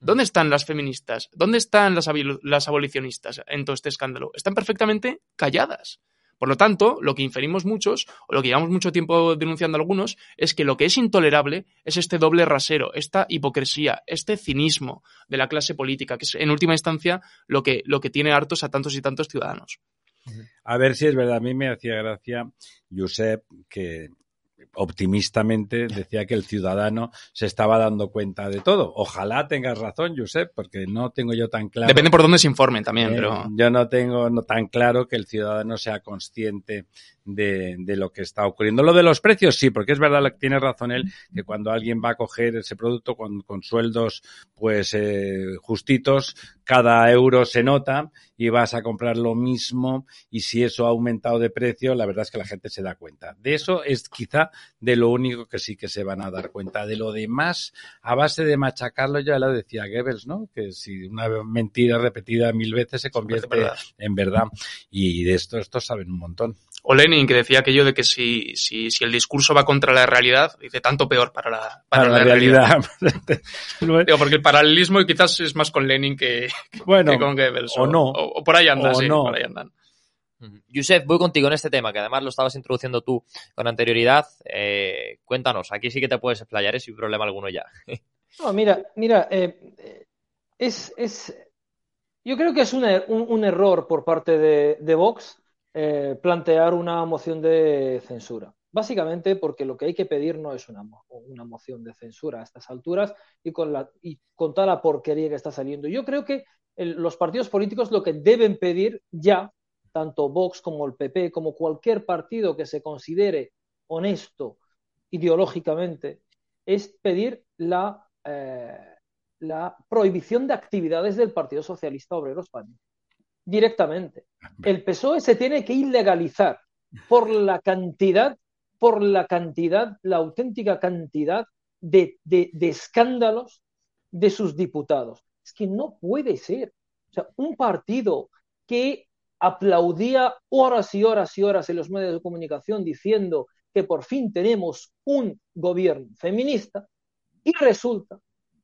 ¿Dónde están las feministas? ¿Dónde están las abolicionistas en todo este escándalo? Están perfectamente calladas. Por lo tanto, lo que inferimos muchos, o lo que llevamos mucho tiempo denunciando algunos, es que lo que es intolerable es este doble rasero, esta hipocresía, este cinismo de la clase política, que es en última instancia lo que, lo que tiene hartos a tantos y tantos ciudadanos. A ver si es verdad. A mí me hacía gracia, Josep, que optimistamente decía que el ciudadano se estaba dando cuenta de todo. Ojalá tengas razón, Josep, porque no tengo yo tan claro. Depende por dónde se informen también, Eh, pero... Yo no tengo no tan claro que el ciudadano sea consciente de, de lo que está ocurriendo. Lo de los precios, sí, porque es verdad tiene razón él, que cuando alguien va a coger ese producto con, con sueldos pues eh, justitos, cada euro se nota y vas a comprar lo mismo y si eso ha aumentado de precio, la verdad es que la gente se da cuenta. De eso es quizá de lo único que sí que se van a dar cuenta. De lo demás, a base de machacarlo, ya lo decía Goebbels, ¿no? Que si una mentira repetida mil veces se convierte verdad. en verdad. Y de esto, estos saben un montón. O Lenin, que decía aquello de que si, si, si el discurso va contra la realidad, dice tanto peor para la, para Para la la realidad. realidad. Digo, porque el paralelismo quizás es más con Lenin que, Bueno, que con Goebbels. o no. O, o por ahí andan, O sí, no. por ahí andan. Yusef, voy contigo en este tema, que además lo estabas introduciendo tú con anterioridad. Eh, cuéntanos, aquí sí que te puedes explayar, ¿eh? sin problema alguno ya. No, mira, mira, eh, eh, es, es, yo creo que es un, er- un- error por parte de, Vox plantear una moción de censura. Básicamente porque lo que hay que pedir no es una, una moción de censura a estas alturas y con, la, y con toda la porquería que está saliendo. Yo creo que los partidos políticos lo que deben pedir ya, tanto Vox como el PP, como cualquier partido que se considere honesto ideológicamente, es pedir la, eh, la prohibición de actividades del Partido Socialista Obrero Español. Directamente. El PSOE se tiene que ilegalizar por la cantidad, por la cantidad, la auténtica cantidad de, de, de escándalos de sus diputados. Es que no puede ser. O sea, un partido que aplaudía horas y horas y horas en los medios de comunicación diciendo que por fin tenemos un gobierno feminista y resulta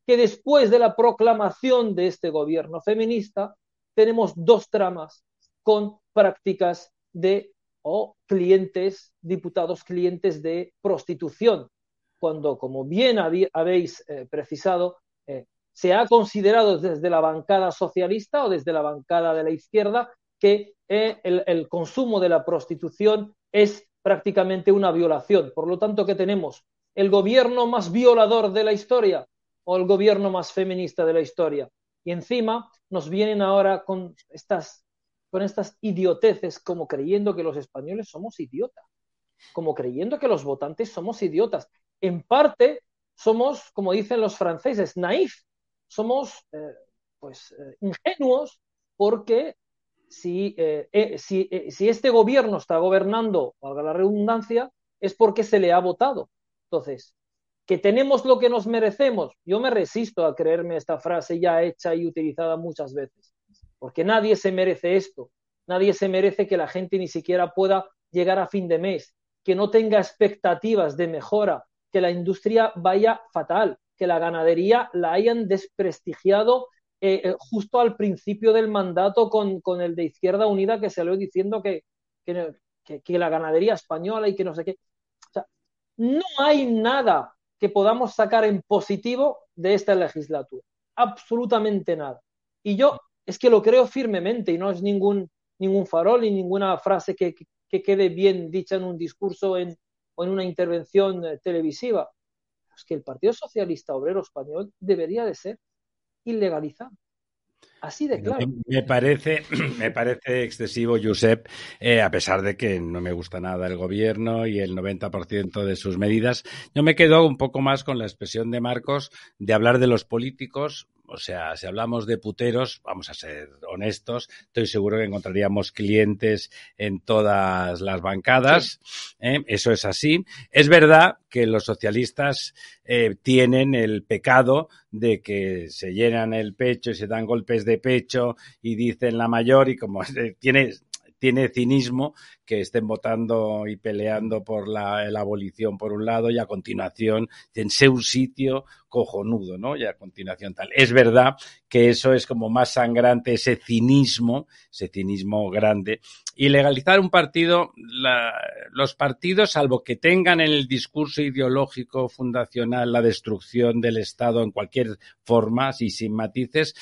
que después de la proclamación de este gobierno feminista tenemos dos tramas con prácticas de o clientes, diputados clientes de prostitución, cuando, como bien habéis eh, precisado, eh, se ha considerado desde la bancada socialista o desde la bancada de la izquierda que eh, el, consumo de la prostitución es prácticamente una violación. Por lo tanto, ¿qué tenemos? ¿El gobierno más violador de la historia o el gobierno más feminista de la historia? Y encima nos vienen ahora con estas con estas idioteces como creyendo que los españoles somos idiotas, como creyendo que los votantes somos idiotas. En parte somos, como dicen los franceses, naif, somos eh, pues eh, ingenuos porque si, eh, eh si, eh, si, este gobierno está gobernando, valga la redundancia, es porque se le ha votado. Entonces, que tenemos lo que nos merecemos, yo me resisto a creerme esta frase ya hecha y utilizada muchas veces porque nadie se merece esto, nadie se merece que la gente ni siquiera pueda llegar a fin de mes, que no tenga expectativas de mejora, que la industria vaya fatal, que la ganadería la hayan desprestigiado eh, eh, justo al principio del mandato con, con, el de Izquierda Unida que lo diciendo que, que, que, la ganadería española y que no sé qué. O sea, no hay nada que podamos sacar en positivo de esta legislatura. Absolutamente nada. Y yo es que lo creo firmemente y no es ningún, ningún farol ni ninguna frase que, que, quede bien dicha en un discurso en, o en una intervención eh, televisiva. Es que el Partido Socialista Obrero Español debería de ser ilegalizado. Así de claro. Me, parece, me parece excesivo, Josep, eh, a pesar de que no me gusta nada el gobierno y el 90% de sus medidas. Yo me quedo un poco más con la expresión de Marcos de hablar de los políticos o sea, si hablamos de puteros, vamos a ser honestos, estoy seguro que encontraríamos clientes en todas las bancadas. ¿eh? Eso es así. Es verdad que los socialistas eh, tienen el pecado de que se llenan el pecho y se dan golpes de pecho y dicen la mayor y como tiene tiene cinismo que estén votando y peleando por la, abolición por un lado y a continuación en un sitio cojonudo, ¿no? Y a continuación tal. Es verdad que eso es como más sangrante, ese cinismo, ese cinismo grande. Y legalizar un partido, los partidos, salvo que tengan en el discurso ideológico fundacional la destrucción del Estado en cualquier forma y sin matices,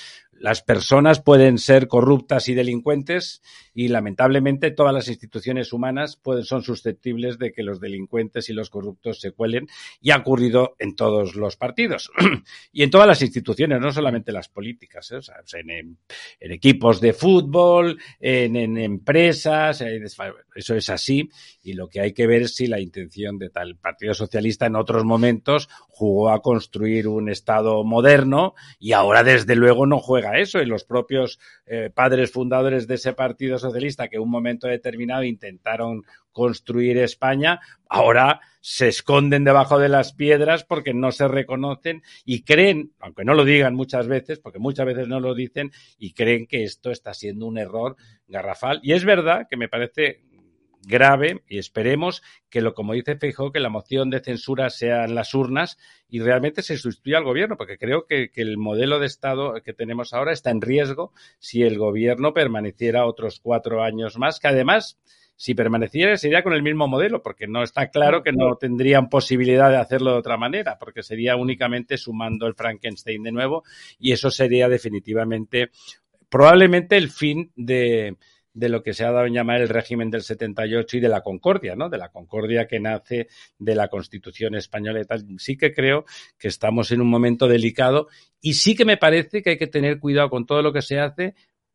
las personas pueden ser corruptas y delincuentes y lamentablemente todas las instituciones humanas pueden, son susceptibles de que los delincuentes y los corruptos se cuelen y ha ocurrido en todos los partidos y en todas las instituciones, no solamente las políticas, ¿eh? o sea, en, equipos de fútbol, en, en empresas, eso es así y lo que hay que ver es si la intención de tal Partido Socialista en otros momentos jugó a construir un Estado moderno y ahora desde luego no juega eso y los propios eh, padres fundadores de ese Partido Socialista que en un momento determinado intentaron construir España, ahora se esconden debajo de las piedras porque no se reconocen y creen, aunque no lo digan muchas veces, porque muchas veces no lo dicen, y creen que esto está siendo un error garrafal. Y es verdad que me parece grave y esperemos que lo como dice Feijóo que la moción de censura sea en las urnas y realmente se sustituya al gobierno porque creo que, que, el modelo de estado que tenemos ahora está en riesgo si el gobierno permaneciera otros cuatro años más que además si permaneciera sería con el mismo modelo porque no está claro que no tendrían posibilidad de hacerlo de otra manera porque sería únicamente sumando el Frankenstein de nuevo y eso sería definitivamente probablemente el fin de de lo que se ha dado en llamar el régimen del 78 y de la concordia, ¿no? De la concordia que nace de la Constitución española y tal. Sí que creo que estamos en un momento delicado y sí que me parece que hay que tener cuidado con todo lo que se hace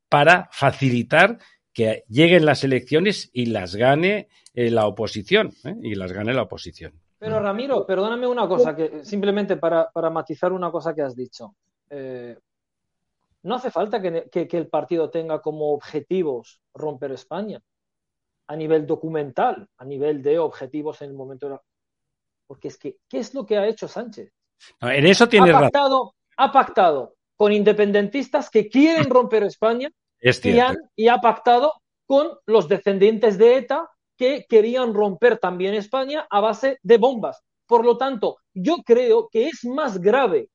para facilitar que lleguen las elecciones y las gane eh, la oposición, ¿eh? y las gane la oposición. Pero Ramiro, perdóname una cosa, que simplemente para, para matizar una cosa que has dicho. Eh, no hace falta que, que, el partido tenga como objetivos romper España a nivel documental, a nivel de objetivos en el momento de la... Porque es que, ¿qué es lo que ha hecho Sánchez? en eso tiene ha pactado, Ha pactado con independentistas que quieren romper España y, ha pactado con los descendientes de ETA que querían romper también España a base de bombas. Por lo tanto, yo creo que es más grave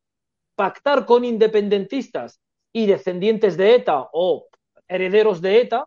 pactar con independentistas y descendientes de ETA o herederos de ETA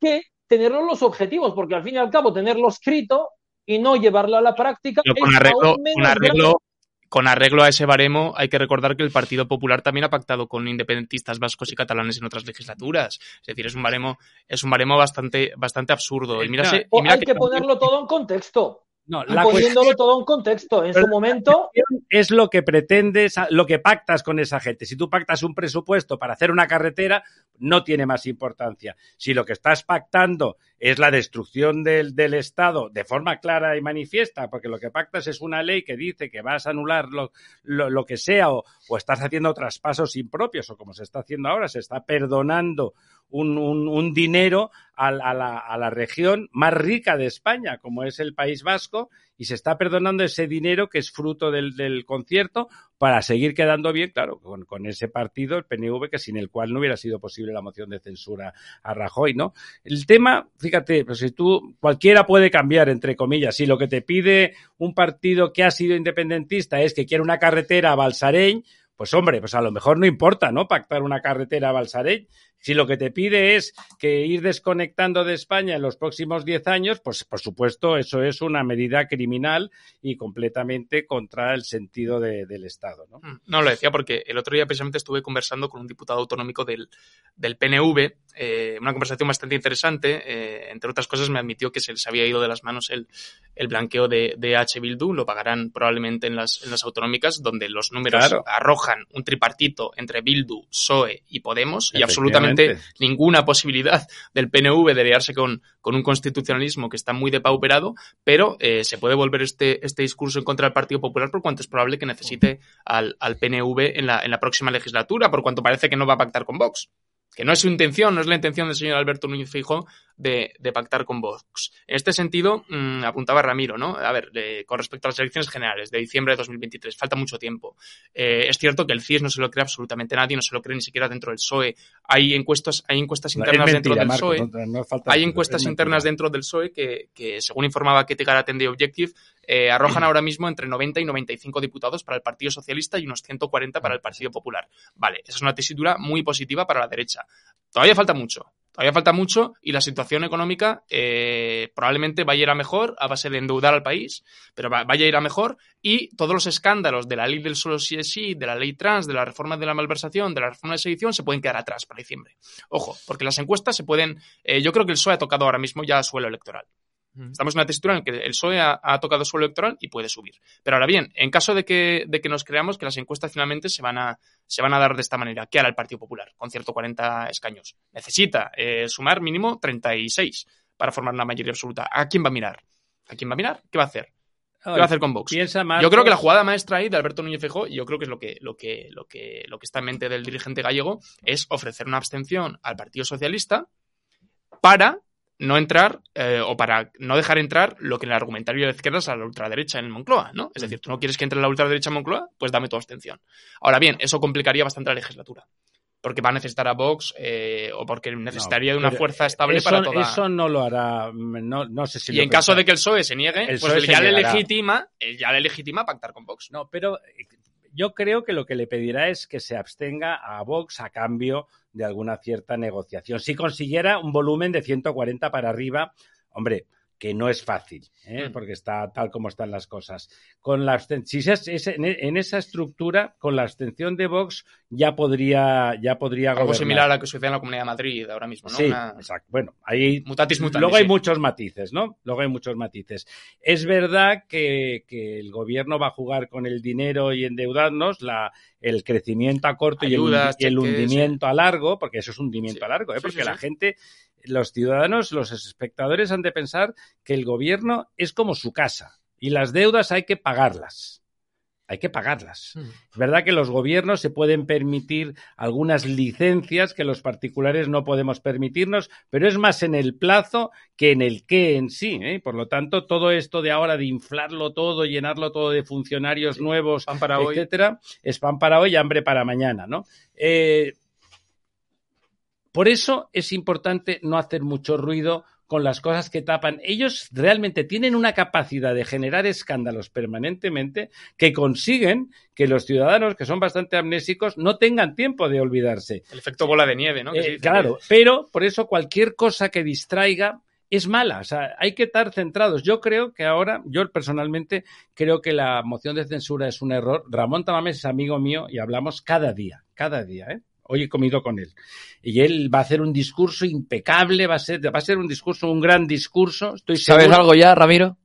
que tenerlos los objetivos, porque al fin y al cabo tenerlo escrito y no llevarlo a la práctica. con arreglo, arreglo, con arreglo a ese baremo, hay que recordar que el Partido Popular también ha pactado con independentistas vascos y catalanes en otras legislaturas. Es decir, es un baremo, es un baremo bastante, bastante absurdo. Y mira, hay que, ponerlo todo en contexto. No, poniéndolo todo en contexto. En su momento. Es lo que pretendes, lo que pactas con esa gente. Si tú pactas un presupuesto para hacer una carretera, no tiene más importancia. Si lo que estás pactando es la destrucción del, del Estado de forma clara y manifiesta, porque lo que pactas es una ley que dice que vas a anular lo, lo, que sea o, o, estás haciendo traspasos impropios o como se está haciendo ahora, se está perdonando un, un, un dinero a, a, la, a la región más rica de España, como es el País Vasco, y se está perdonando ese dinero que es fruto del, del concierto para seguir quedando bien, claro, con, con, ese partido, el PNV, que sin el cual no hubiera sido posible la moción de censura a Rajoy, ¿no? El tema, fíjate, pues si tú, cualquiera puede cambiar, entre comillas, si lo que te pide un partido que ha sido independentista es que quiere una carretera a Balsareñ, pues hombre, pues a lo mejor no importa, ¿no? Pactar una carretera a. Si lo que te pide es que ir desconectando de España en los próximos 10 años, pues por supuesto eso es una medida criminal y completamente contra el sentido de, del Estado. ¿no? Mm, no, lo decía porque el otro día precisamente estuve conversando con un diputado autonómico del, del PNV, eh, una conversación bastante interesante. Eh, entre otras cosas me admitió que se les había ido de las manos el, el blanqueo de, de H. Bildu, lo pagarán probablemente en las, en las autonómicas, donde los números arrojan un tripartito entre Bildu, PSOE y Podemos y absolutamente ninguna posibilidad del PNV de aliarse con, con un constitucionalismo que está muy depauperado, pero eh, se puede volver este, este discurso en contra del Partido Popular por cuanto es probable que necesite al, al PNV en la, en la próxima legislatura, por cuanto parece que no va a pactar con Vox que no es su intención, no es la intención del señor Alberto Núñez Fijo de, de pactar con Vox. En este sentido, mmm, apuntaba Ramiro, ¿no? A ver, de, con respecto a las elecciones generales de diciembre de 2023, falta mucho tiempo. Eh, es cierto que el CIS no se lo cree absolutamente nadie, no se lo cree ni siquiera dentro del PSOE. Hay encuestas, hay encuestas internas mentira, dentro del Marco, PSOE. No, no hay encuestas internas dentro del PSOE que, que según informaba Ketty Garaten de Objective, eh, arrojan ahora mismo entre 90 y 95 diputados para el Partido Socialista y unos 140 para el Partido Popular. Vale, esa es una tesitura muy positiva para la derecha. Todavía falta mucho, todavía falta mucho y la situación económica eh, probablemente vaya a ir a mejor a base de endeudar al país, pero va, vaya a ir a mejor y todos los escándalos de la ley del solo sí es sí, de la ley trans, de la reforma de la malversación, de la reforma de sedición se pueden quedar atrás para diciembre. Ojo, porque las encuestas se pueden, eh, yo creo que el PSOE ha tocado ahora mismo ya suelo electoral. Estamos en una tesitura en que el PSOE ha, ha, tocado suelo electoral y puede subir. Pero ahora bien, en caso de que, de que nos creamos que las encuestas finalmente se van, a, se van a dar de esta manera, ¿qué hará el Partido Popular con 140 escaños? Necesita eh, sumar mínimo 36 para formar una mayoría absoluta. ¿A quién va a mirar? ¿A quién va a mirar? ¿Qué va a hacer? ¿Qué va a hacer con Vox? Yo creo que la jugada maestra ahí de Alberto Núñez Feijóo, yo creo que es lo que, lo, que, lo, que, lo que está en mente del dirigente gallego, es ofrecer una abstención al Partido Socialista para no entrar eh, o para no dejar entrar lo que en el argumentario de izquierdas a la ultraderecha en Moncloa, ¿no? Es decir, tú no quieres que entre la ultraderecha en Moncloa, pues dame tu abstención. Ahora bien, eso complicaría bastante la legislatura. Porque va a necesitar a Vox eh, o porque necesitaría de una fuerza estable eso, para toda. Eso no lo hará. No, no sé si y en caso de que el PSOE se niegue, el pues PSOE ya, le legitima, ya le legitima pactar con Vox. No, pero yo creo que lo que le pedirá es que se abstenga a Vox a cambio de alguna cierta negociación. Si consiguiera un volumen de 140 para arriba, hombre, que no es fácil, ¿eh? Mm. porque está tal como están las cosas. Con la si ese- en en esa estructura, con la abstención de Vox, ya podría, ya podría Algo gobernar. similar a lo que sucede en la Comunidad de Madrid ahora mismo, ¿no? Sí, Una- exacto. Bueno, ahí Mutatis mutandis, luego hay sí. muchos matices, ¿no? Luego hay muchos matices. Es verdad que, que el gobierno va a jugar con el dinero y endeudarnos, la, el crecimiento a corto y el, y el hundimiento a largo, porque eso es hundimiento a largo, ¿eh? Sí, porque la gente, los ciudadanos, los espectadores han de pensar que el gobierno es como su casa y las deudas hay que pagarlas. Hay que pagarlas. Es verdad que los gobiernos se pueden permitir algunas licencias que los particulares no podemos permitirnos, pero es más en el plazo que en el qué en sí. ¿eh? Por lo tanto, todo esto de ahora de inflarlo todo, llenarlo todo de funcionarios nuevos, para hoy. etcétera, es pan para hoy y hambre para mañana, ¿no? Eh, por eso es importante no hacer mucho ruido con las cosas que tapan. Ellos realmente tienen una capacidad de generar escándalos permanentemente que consiguen que los ciudadanos, que son bastante amnésicos, no tengan tiempo de olvidarse. El efecto bola de nieve, ¿no? Eh, claro, pero por eso cualquier cosa que distraiga es mala. O sea, hay que estar centrados. Yo creo que ahora, yo personalmente creo que la moción de censura es un error. Ramón Tamames es amigo mío y hablamos cada día, cada día, ¿eh? Hoy he comido con él. Y él va a hacer un discurso impecable, va a ser, va a ser un discurso, un gran discurso. Estoy ¿Sabes seguro- algo ya, Ramiro?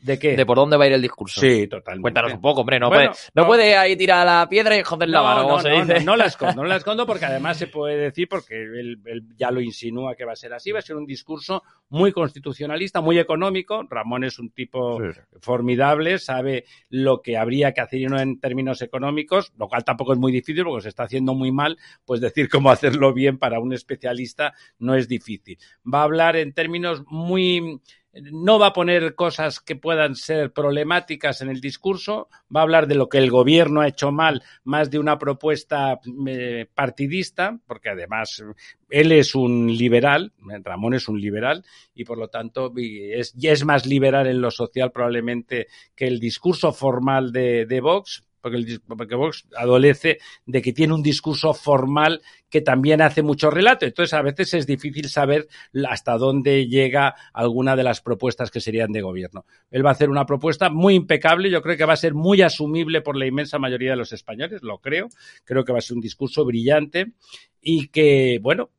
¿De qué? De por dónde va a ir el discurso. Sí, totalmente. Cuéntanos un poco, hombre. No, Bueno, puede, no, puede ahí tirar la piedra y joder la mano, como no, se no, dice. no, no la escondo, no la escondo porque además se puede decir, porque él, él ya lo insinúa que va a ser así, va a ser un discurso muy constitucionalista, muy económico. Ramón es un tipo formidable, sabe lo que habría que hacer y no en términos económicos, lo cual tampoco es muy difícil porque se está haciendo muy mal, pues decir cómo hacerlo bien para un especialista no es difícil. Va a hablar en términos muy no va a poner cosas que puedan ser problemáticas en el discurso, va a hablar de lo que el gobierno ha hecho mal, más de una propuesta eh, partidista, porque además él es un liberal, Ramón es un liberal, y por lo tanto es, y es más liberal en lo social probablemente que el discurso formal de, de Vox, porque, el Vox adolece de que tiene un discurso formal que también hace mucho relato. Entonces, a veces es difícil saber hasta dónde llega alguna de las propuestas que serían de gobierno. Él va a hacer una propuesta muy impecable, yo creo que va a ser muy asumible por la inmensa mayoría de los españoles, lo creo. Creo que va a ser un discurso brillante y que, bueno,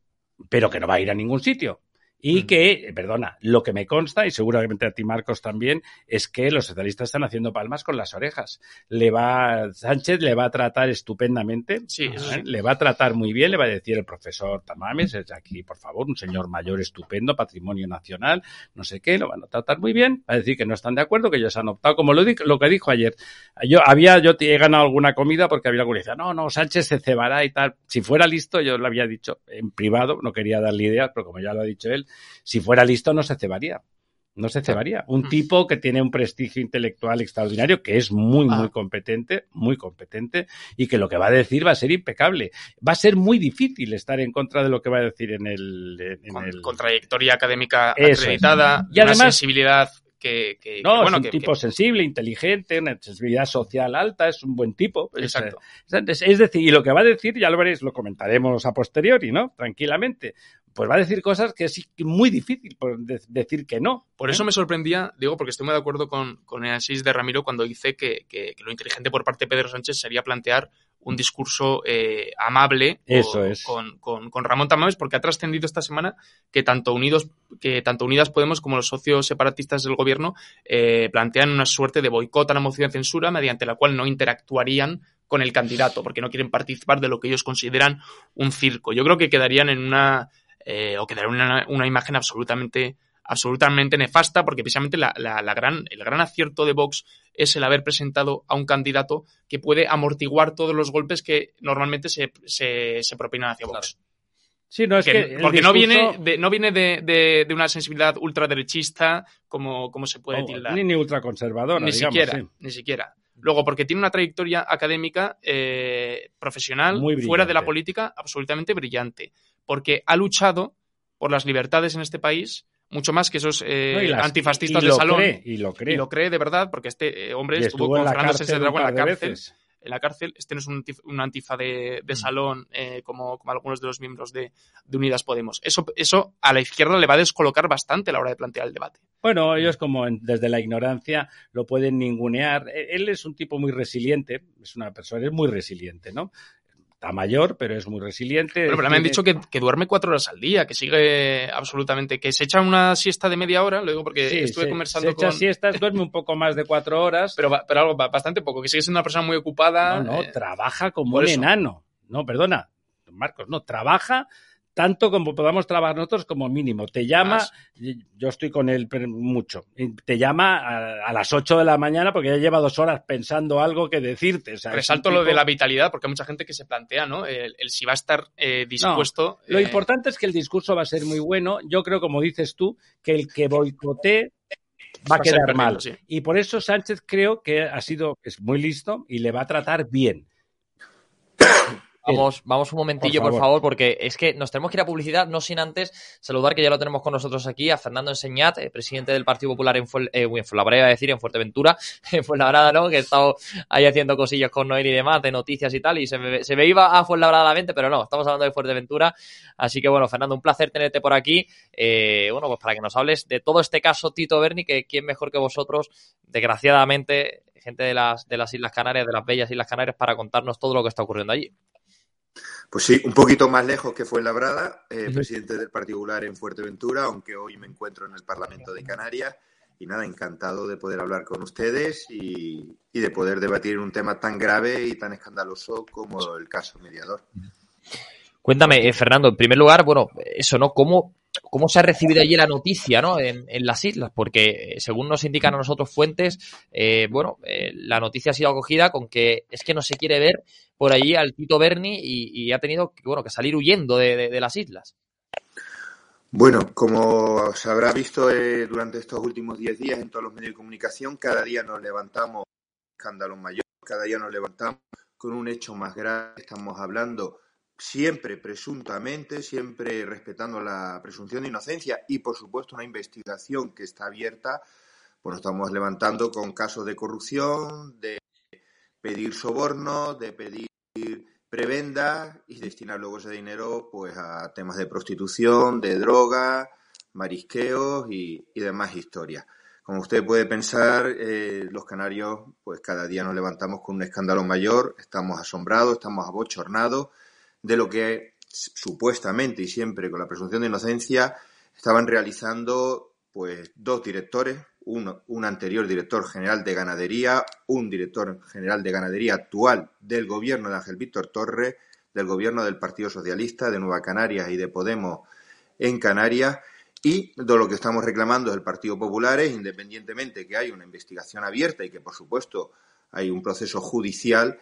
pero que no va a ir a ningún sitio. Y que, perdona, lo que me consta, y seguramente a ti Marcos también, es que los socialistas están haciendo palmas con las orejas. Le va, Sánchez le va a tratar estupendamente, Sí, ¿eh? sí. le va a tratar muy bien, le va a decir el profesor Tamames, es aquí, por favor, un señor mayor estupendo, patrimonio nacional, no sé qué, lo van a tratar muy bien, va a decir que no están de acuerdo, que ellos han optado, como lo, di- lo que dijo ayer. Yo había, yo he ganado alguna comida porque había alguna que decía, no, no, Sánchez se cebará y tal. Si fuera listo, yo lo había dicho en privado, no quería darle ideas, pero como ya lo ha dicho él, si fuera listo no se cebaría. No se cebaría. Un tipo que tiene un prestigio intelectual extraordinario, que es muy, muy competente, muy competente, y que lo que va a decir va a ser impecable. Va a ser muy difícil estar en contra de lo que va a decir en el. en el- con trayectoria académica Eso acreditada, Y una además- sensibilidad que, que- No, que, bueno, es un tipo sensible, inteligente, una sensibilidad social alta, es un buen tipo. Es, Exacto. Es, es decir, y lo que va a decir, ya lo veréis, lo comentaremos a posteriori, ¿no? Tranquilamente. Pues va a decir cosas que es muy difícil decir que no. Por ¿eh? eso me sorprendía, digo, porque estoy muy de acuerdo con, con el análisis de Ramiro cuando dice que, que- que lo inteligente por parte de Pedro Sánchez sería plantear un discurso eh, amable Eso o- es. Con, con- con Ramón Tamames, porque ha trascendido esta semana que tanto Unidos, que tanto Unidas Podemos como los socios separatistas del gobierno eh, plantean una suerte de boicot a la moción de censura mediante la cual no interactuarían con el candidato, porque no quieren participar de lo que ellos consideran un circo. Yo creo que quedarían en una eh, o quedaría una, una imagen absolutamente absolutamente nefasta porque precisamente la, la- la gran, el gran acierto de Vox es el haber presentado a un candidato que puede amortiguar todos los golpes que normalmente se, se, se propinan hacia Vox. Sí, no, es Que- porque no viene, de, no viene de, de- de una sensibilidad ultraderechista como, como se puede No, tildar. ni, ni ultraconservadora, Ni digamos, siquiera, sí. ni siquiera. Luego, porque tiene una trayectoria académica eh, profesional Muy fuera de la política absolutamente brillante. Porque ha luchado por las libertades en este país mucho más que esos eh, No, y las- antifascistas y de lo salón. cree, y lo cree. de verdad, porque este eh, hombre Y estuvo, con Fernando un Dragó en la cárcel. en la cárcel, este no es un, una antifa de, de mm. salón eh, como, como, algunos de los miembros de, de, Unidas Podemos. Eso, eso a la izquierda le va a descolocar bastante a la hora de plantear el debate. Bueno, ellos como desde la ignorancia lo pueden ningunear. E, él es un tipo muy resiliente, es una persona, es muy resiliente, ¿no? Está mayor, pero es muy resiliente. pero me han dicho que, duerme cuatro horas al día, que sigue absolutamente, que se echa una siesta de media hora, lo digo porque estuve conversando se echa siestas, duerme un poco más de cuatro horas. Pero, pero algo bastante poco, que sigue siendo una persona muy ocupada. No, no, eh, trabaja como un enano. No, perdona, Marcos, no, trabaja tanto como podamos trabajar nosotros como mínimo. Te llama, yo estoy con él mucho, te llama a, las 8 de la mañana porque ya lleva dos horas pensando algo que decirte. Resalto lo de la vitalidad porque hay mucha gente que se plantea, ¿no? El, si va a estar eh, dispuesto. lo eh, importante es que el discurso va a ser muy bueno. Yo creo, como dices tú, que el que boicotee va a quedar mal. Y por eso Sánchez creo que ha sido, es muy listo y le va a tratar bien. Vamos, vamos un momentillo, por favor. porque es que nos tenemos que ir a publicidad, no sin antes saludar que ya lo tenemos con nosotros aquí a Fernando Enseñat, eh, presidente del Partido Popular en, Fuel, eh, a decir, en Fuerteventura, en Fuenlabrada, ¿no? Que he estado ahí haciendo cosillas con Noel y demás, de noticias y tal, y se me, se me iba a Fuenlabrada la mente, pero no, estamos hablando de Fuerteventura. Así que bueno, Fernando, un placer tenerte por aquí. Eh, bueno, pues para que nos hables de todo este caso Tito Berni, que quién mejor que vosotros, desgraciadamente, gente de las, de las Islas Canarias, de las bellas Islas Canarias, para contarnos todo lo que está ocurriendo allí. Pues sí, un poquito más lejos que fue Labrada, eh, presidente del Particular en Fuerteventura, aunque hoy me encuentro en el Parlamento de Canarias. Y nada, encantado de poder hablar con ustedes y, y de poder debatir un tema tan grave y tan escandaloso como el caso mediador. Cuéntame, eh, Fernando, en primer lugar, bueno, eso, ¿no? ¿Cómo, cómo se ha recibido allí la noticia, ¿no? En, las islas, porque eh, según nos indican a nosotros fuentes, eh, bueno, la noticia ha sido acogida con que es que no se quiere ver por allí al Tito Berni y, ha tenido bueno, que salir huyendo de, las islas. Bueno, como se habrá visto durante estos últimos 10 días en todos los medios de comunicación, cada día nos levantamos escándalos mayores, cada día nos levantamos con un hecho más grave. Estamos hablando siempre presuntamente, siempre respetando la presunción de inocencia y, por supuesto, una investigación que está abierta, pues nos estamos levantando con casos de corrupción, de pedir soborno, de pedir prebenda y destinar luego ese dinero pues a temas de prostitución, de droga, marisqueos y, demás historias. Como usted puede pensar, eh, los canarios, pues cada día nos levantamos con un escándalo mayor, estamos asombrados, estamos abochornados de lo que supuestamente y siempre con la presunción de inocencia estaban realizando pues dos directores, uno, un anterior director general de ganadería, un director general de ganadería actual del gobierno de Ángel Víctor Torres, del gobierno del Partido Socialista de Nueva Canarias y de Podemos en Canarias, y de lo que estamos reclamando del Partido Popular es, independientemente que hay una investigación abierta y que, por supuesto, hay un proceso judicial,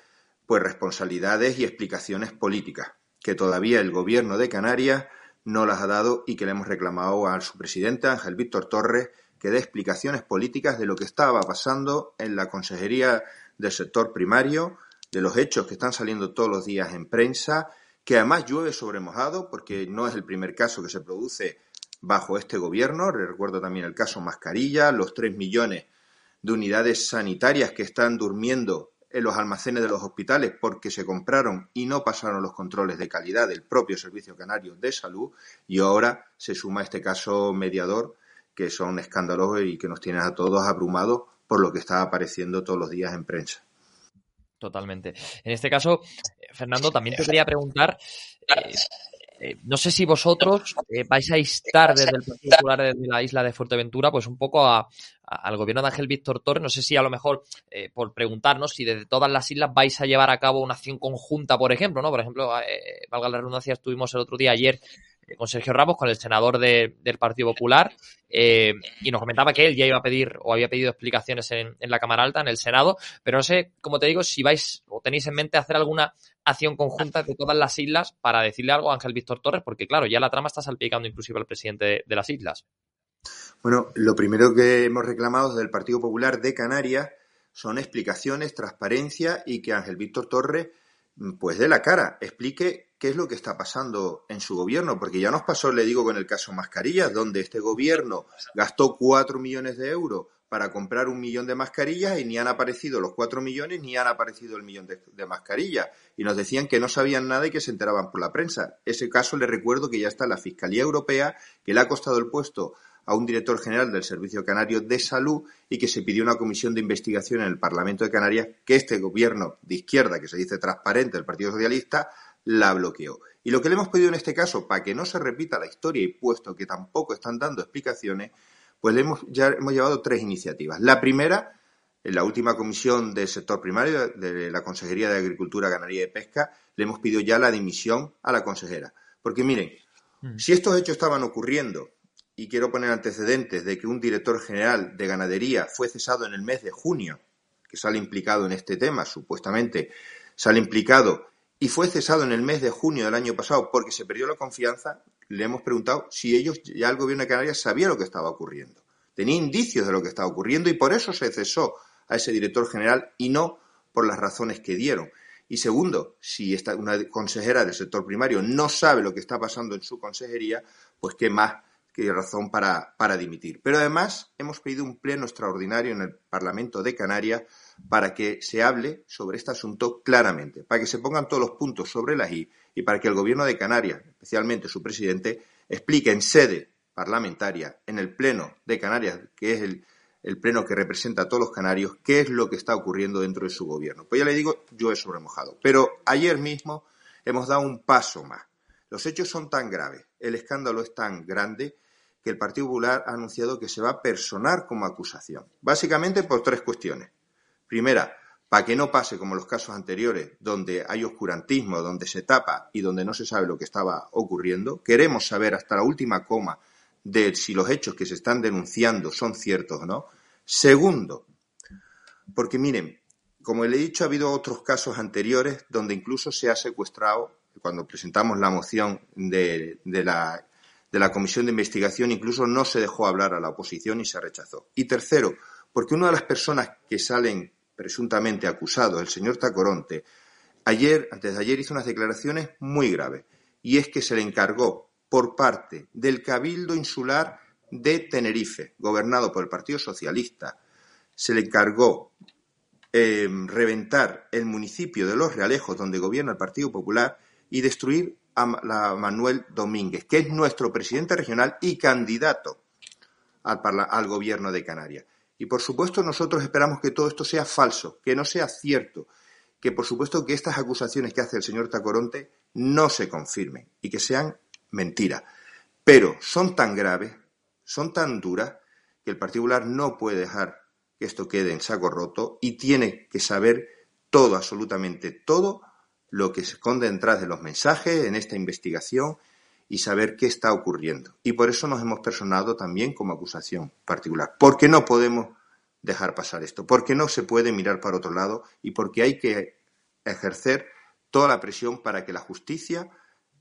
pues responsabilidades y explicaciones políticas, que todavía el gobierno de Canarias no las ha dado y que le hemos reclamado a su presidente, Ángel Víctor Torres, que dé explicaciones políticas de lo que estaba pasando en la Consejería del Sector Primario, de los hechos que están saliendo todos los días en prensa, que además llueve sobre mojado, porque no es el primer caso que se produce bajo este gobierno. Recuerdo también el caso Mascarilla, los tres millones de unidades sanitarias que están durmiendo en los almacenes de los hospitales porque se compraron y no pasaron los controles de calidad del propio Servicio Canario de Salud y ahora se suma este caso mediador que son escándalos y que nos tienen a todos abrumados por lo que está apareciendo todos los días en prensa. Totalmente. En este caso, Fernando, también te quería preguntar, eh, eh, no sé si vosotros eh, vais a instar desde el Partido Popular de la isla de Fuerteventura, pues un poco al gobierno de Ángel Víctor Torres. No sé si a lo mejor eh, por preguntarnos si desde todas las islas vais a llevar a cabo una acción conjunta, por ejemplo, ¿no? Por ejemplo, valga la redundancia, estuvimos el otro día ayer con Sergio Ramos, con el senador del Partido Popular, y nos comentaba que él ya iba a pedir o había pedido explicaciones en, en, la Cámara Alta, en el Senado, pero no sé, como te digo, si vais o tenéis en mente hacer alguna acción conjunta de todas las islas para decirle algo a Ángel Víctor Torres, porque claro, ya la trama está salpicando inclusive al presidente de, las islas. Bueno, lo primero que hemos reclamado desde el Partido Popular de Canarias son explicaciones, transparencia y que Ángel Víctor Torres pues dé la cara, explique qué es lo que está pasando en su gobierno, porque ya nos pasó, le digo, con el caso Mascarillas, donde este gobierno gastó cuatro millones de euros para comprar un millón de mascarillas y ni han aparecido los cuatro millones ni han aparecido el millón de, mascarillas. Y nos decían que no sabían nada y que se enteraban por la prensa. Ese caso le recuerdo que ya está la Fiscalía Europea, que le ha costado el puesto a un director general del Servicio Canario de Salud y que se pidió una comisión de investigación en el Parlamento de Canarias que este gobierno de izquierda, que se dice transparente, el Partido Socialista, la bloqueó. Y lo que le hemos pedido en este caso, para que no se repita la historia y puesto que tampoco están dando explicaciones, pues le hemos, ya hemos llevado tres iniciativas. La primera, en la última comisión del sector primario de la Consejería de Agricultura, Ganadería y Pesca, le hemos pedido ya la dimisión a la consejera. Porque miren, mm. si estos hechos estaban ocurriendo y quiero poner antecedentes de que un director general de ganadería fue cesado en el mes de junio, que sale implicado en este tema, supuestamente sale implicado, y fue cesado en el mes de junio del año pasado porque se perdió la confianza, le hemos preguntado si ellos, ya el gobierno de Canarias sabía lo que estaba ocurriendo. Tenía indicios de lo que estaba ocurriendo y por eso se cesó a ese director general y no por las razones que dieron. Y segundo, si esta, una consejera del sector primario no sabe lo que está pasando en su consejería, pues qué más que razón para, para dimitir. Pero además hemos pedido un pleno extraordinario en el Parlamento de Canarias para que se hable sobre este asunto claramente, para que se pongan todos los puntos sobre las I y para que el Gobierno de Canarias, especialmente su presidente, explique en sede parlamentaria, en el Pleno de Canarias, que es el, el pleno que representa a todos los canarios, qué es lo que está ocurriendo dentro de su gobierno. Pues ya le digo, yo he sobremojado. Pero ayer mismo hemos dado un paso más. Los hechos son tan graves, el escándalo es tan grande que el Partido Popular ha anunciado que se va a personar como acusación. Básicamente por tres cuestiones. Primera, para que no pase como los casos anteriores, donde hay oscurantismo, donde se tapa y donde no se sabe lo que estaba ocurriendo. Queremos saber hasta la última coma de si los hechos que se están denunciando son ciertos o no. Segundo, porque miren, como le he dicho, ha habido otros casos anteriores donde incluso se ha secuestrado, cuando presentamos la moción de, de la de la comisión de investigación incluso no se dejó hablar a la oposición y se rechazó. Y tercero, porque una de las personas que salen presuntamente acusados, el señor Tacoronte, ayer, antes de ayer hizo unas declaraciones muy graves y es que se le encargó por parte del Cabildo Insular de Tenerife, gobernado por el Partido Socialista, se le encargó eh, reventar el municipio de Los Realejos, donde gobierna el Partido Popular, y destruir a, Manuel Domínguez, que es nuestro presidente regional y candidato al, al gobierno de Canarias. Y por supuesto nosotros esperamos que todo esto sea falso, que no sea cierto, que por supuesto que estas acusaciones que hace el señor Tacoronte no se confirmen y que sean mentiras. Pero son tan graves, son tan duras, que el Partido Popular no puede dejar que esto quede en saco roto y tiene que saber todo, absolutamente todo, lo que se esconde detrás de los mensajes en esta investigación y saber qué está ocurriendo. Y por eso nos hemos personado también como acusación particular. Porque no podemos dejar pasar esto, porque no se puede mirar para otro lado y porque hay que ejercer toda la presión para que la justicia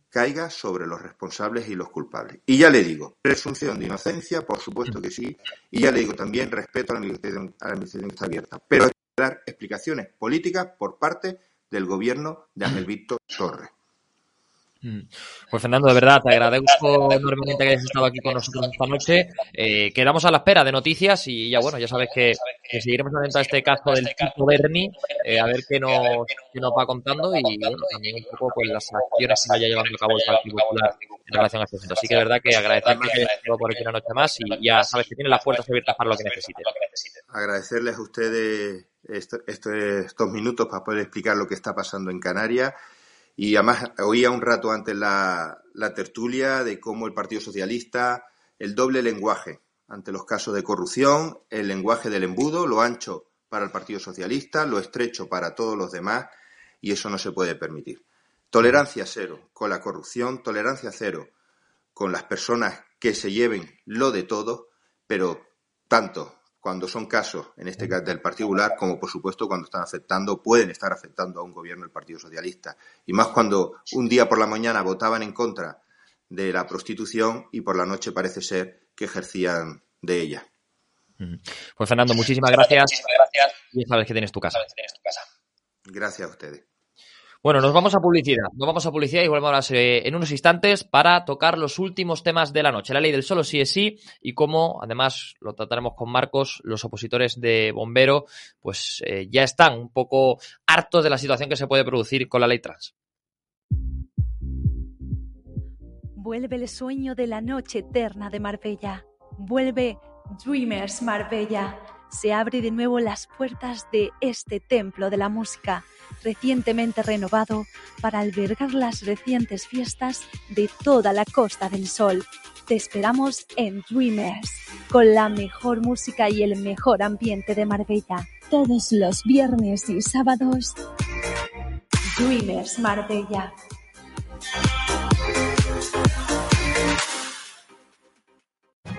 caiga sobre los responsables y los culpables. Y ya le digo, presunción de inocencia, por supuesto que sí, y ya le digo también respeto a la administración, a la que está abierta, pero hay que dar explicaciones políticas por parte del gobierno de Ángel Víctor Torres. Mm. Pues Fernando, de verdad, te agradezco enormemente que hayas estado aquí con nosotros esta noche. Eh, quedamos a la espera de noticias y ya bueno, ya sabes que, seguiremos atentos a este caso del tipo Berni, eh, a ver qué nos, va contando y bueno, también un poco pues las acciones que vaya llevando a cabo el Partido Popular en relación a este asunto. Así que de verdad que agradecerte que hayas por aquí una noche más y ya sabes que tiene las puertas abiertas para lo que necesites. Agradecerles a ustedes estos minutos para poder explicar lo que está pasando en Canarias. Y además oía un rato antes la, la tertulia de cómo el Partido Socialista, el doble lenguaje ante los casos de corrupción, el lenguaje del embudo, lo ancho para el Partido Socialista, lo estrecho para todos los demás, y eso no se puede permitir. Tolerancia cero con la corrupción, tolerancia cero con las personas que se lleven lo de todo, pero tanto cuando son casos, en este caso del particular, como por supuesto cuando están afectando, pueden estar afectando a un gobierno del Partido Socialista. Y más cuando un día por la mañana votaban en contra de la prostitución y por la noche parece ser que ejercían de ella. Pues Fernando, muchísimas gracias. Y sabes que tienes tu casa. Gracias a ustedes. Bueno, nos vamos a publicidad. Nos vamos a publicidad y volvemos eh, en unos instantes para tocar los últimos temas de la noche. La ley del solo sí es sí y cómo, además, lo trataremos con Marcos, los opositores de Bombero, pues eh, ya están un poco hartos de la situación que se puede producir con la ley trans. Vuelve el sueño de la noche eterna de Marbella. Vuelve Dreamers Marbella. Se abren de nuevo las puertas de este templo de la música recientemente renovado para albergar las recientes fiestas de toda la Costa del Sol. Te esperamos en Dreamers, con la mejor música y el mejor ambiente de Marbella. Todos los viernes y sábados. Dreamers Marbella.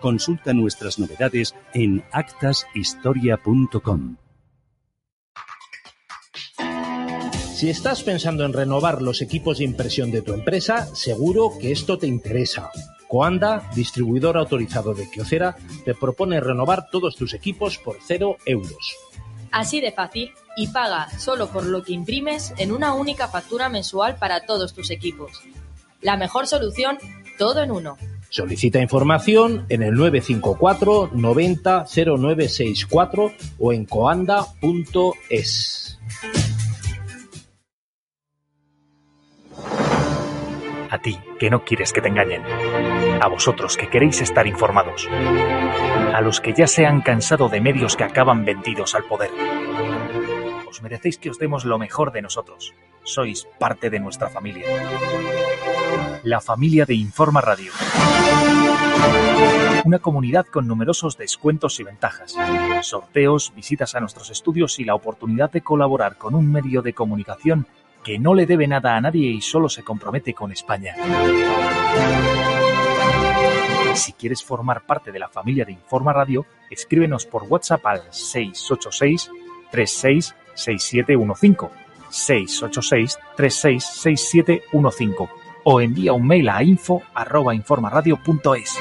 Consulta nuestras novedades en actashistoria.com. Si estás pensando en renovar los equipos de impresión de tu empresa, seguro que esto te interesa. Coanda, distribuidor autorizado de Kyocera, te propone renovar todos tus equipos por cero euros. Así de fácil y paga solo por lo que imprimes en una única factura mensual para todos tus equipos. La mejor solución, todo en uno. Solicita información en el 954 90 0964 o en coanda.es. A ti, que no quieres que te engañen. A vosotros, que queréis estar informados. A los que ya se han cansado de medios que acaban vendidos al poder. Os merecéis que os demos lo mejor de nosotros. Sois parte de nuestra familia. La familia de Informa Radio. Una comunidad con numerosos descuentos y ventajas, sorteos, visitas a nuestros estudios y la oportunidad de colaborar con un medio de comunicación que no le debe nada a nadie y solo se compromete con España. Si quieres formar parte de la familia de Informa Radio, escríbenos por WhatsApp al 686 366715 686 366715 o envía un mail a info@informaradio.es.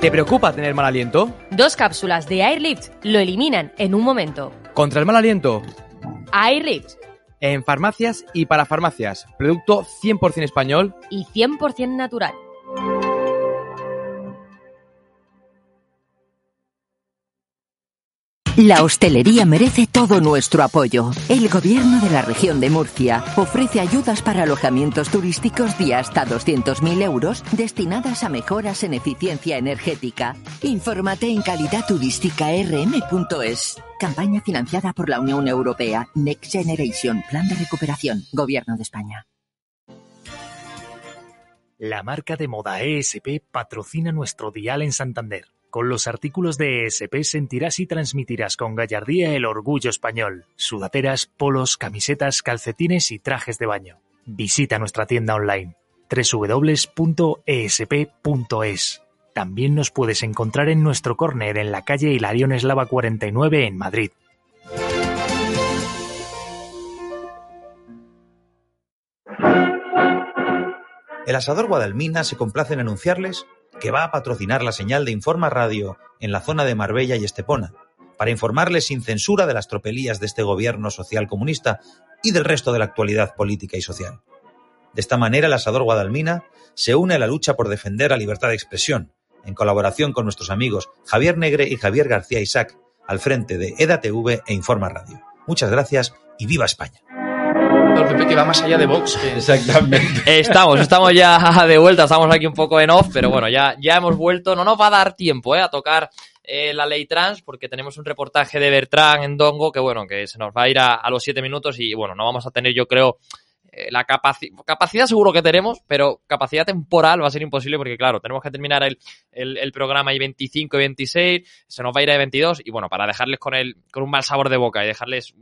¿Te preocupa tener mal aliento? Dos cápsulas de Airlift lo eliminan en un momento. ¿Contra el mal aliento? Airlift. En farmacias y para farmacias. Producto 100% español. Y 100% natural. La hostelería merece todo nuestro apoyo. El gobierno de la región de Murcia ofrece ayudas para alojamientos turísticos de hasta 200.000 euros destinadas a mejoras en eficiencia energética. Infórmate en calidadturística.rm.es. Campaña financiada por la Unión Europea. Next Generation. Plan de recuperación. Gobierno de España. La marca de moda ESP patrocina nuestro dial en Santander. Con los artículos de ESP sentirás y transmitirás con gallardía el orgullo español. Sudateras, polos, camisetas, calcetines y trajes de baño. Visita nuestra tienda online www.esp.es. También nos puedes encontrar en nuestro córner en la calle Hilarión Eslava 49 en Madrid. El asador Guadalmina se complace en anunciarles que va a patrocinar la señal de Informa Radio en la zona de Marbella y Estepona, para informarles sin censura de las tropelías de este gobierno social comunista y del resto de la actualidad política y social. De esta manera, el asador Guadalmina se une a la lucha por defender la libertad de expresión, en colaboración con nuestros amigos Javier Negre y Javier García Isaac, al frente de EDATV e Informa Radio. Muchas gracias y viva España que va más allá de Vox. Exactamente. Estamos, estamos ya de vuelta, estamos aquí un poco en off, pero bueno, ya, ya hemos vuelto. No nos va a dar tiempo ¿eh? a tocar eh, la ley trans porque tenemos un reportaje de Bertrán en Dongo que bueno, que se nos va a ir a, los siete minutos y bueno, no vamos a tener yo creo eh, la capacidad seguro que tenemos, pero capacidad temporal va a ser imposible porque, claro, tenemos que terminar el, el, programa ahí 25 y 26, se nos va a ir a 22 y bueno, para dejarles con, el, con un mal sabor de boca y dejarles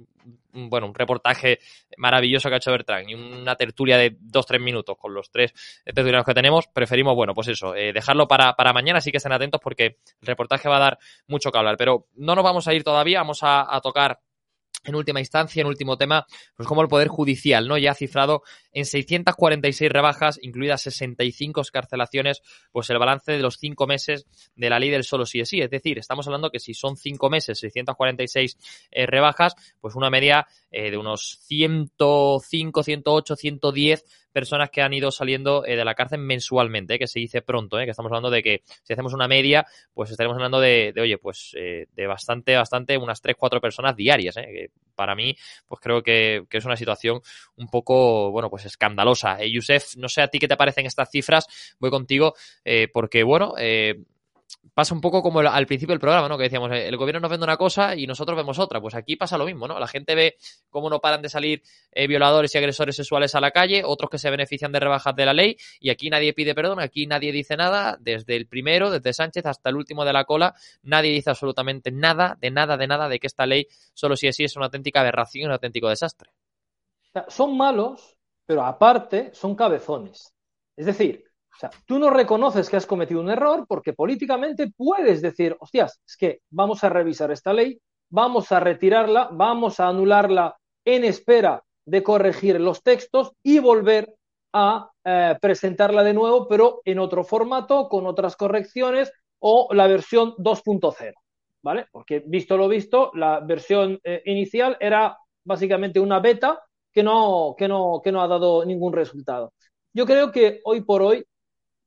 bueno, un reportaje maravilloso que ha hecho Bertrand y una tertulia de 2-3 minutos con los tres tertulianos que tenemos, preferimos, bueno, pues eso, eh, dejarlo para, para mañana, así que estén atentos porque el reportaje va a dar mucho que hablar. Pero no nos vamos a ir todavía, vamos a tocar en última instancia, en último tema, pues como el Poder Judicial, ¿no? Ya ha cifrado en 646 rebajas, incluidas 65 escarcelaciones, pues el balance de los cinco meses de la ley del solo sí es sí. Es decir, estamos hablando que si son cinco meses, 646 eh, rebajas, pues una media eh, de unos 105, 108, 110 personas que han ido saliendo eh, de la cárcel mensualmente, que se dice pronto, que estamos hablando de que si hacemos una media, pues estaremos hablando de, oye, pues de bastante, bastante, unas 3, 4 personas diarias, que para mí, pues creo que, que, es una situación un poco, bueno, pues escandalosa. Yusef, no sé a ti qué te parecen estas cifras, voy contigo, porque, bueno, pasa un poco como al principio del programa, ¿no? Que decíamos, el gobierno nos vende una cosa y nosotros vemos otra. Pues aquí pasa lo mismo, ¿no? La gente ve cómo no paran de salir eh, violadores y agresores sexuales a la calle, otros que se benefician de rebajas de la ley y aquí nadie pide perdón, aquí nadie dice nada, desde el primero, desde Sánchez hasta el último de la cola, nadie dice absolutamente nada, de nada, de nada, de que esta ley solo si así es una auténtica aberración un auténtico desastre. Son malos, pero aparte son cabezones. Es decir, sea, tú no reconoces que has cometido un error porque políticamente puedes decir, hostias, es que vamos a revisar esta ley, vamos a retirarla, vamos a anularla en espera de corregir los textos y volver a eh, presentarla de nuevo, pero en otro formato, con otras correcciones o la versión 2.0, ¿vale? Porque visto lo visto, la versión eh, inicial era básicamente una beta que no, que, no, que no ha dado ningún resultado. Yo creo que hoy por hoy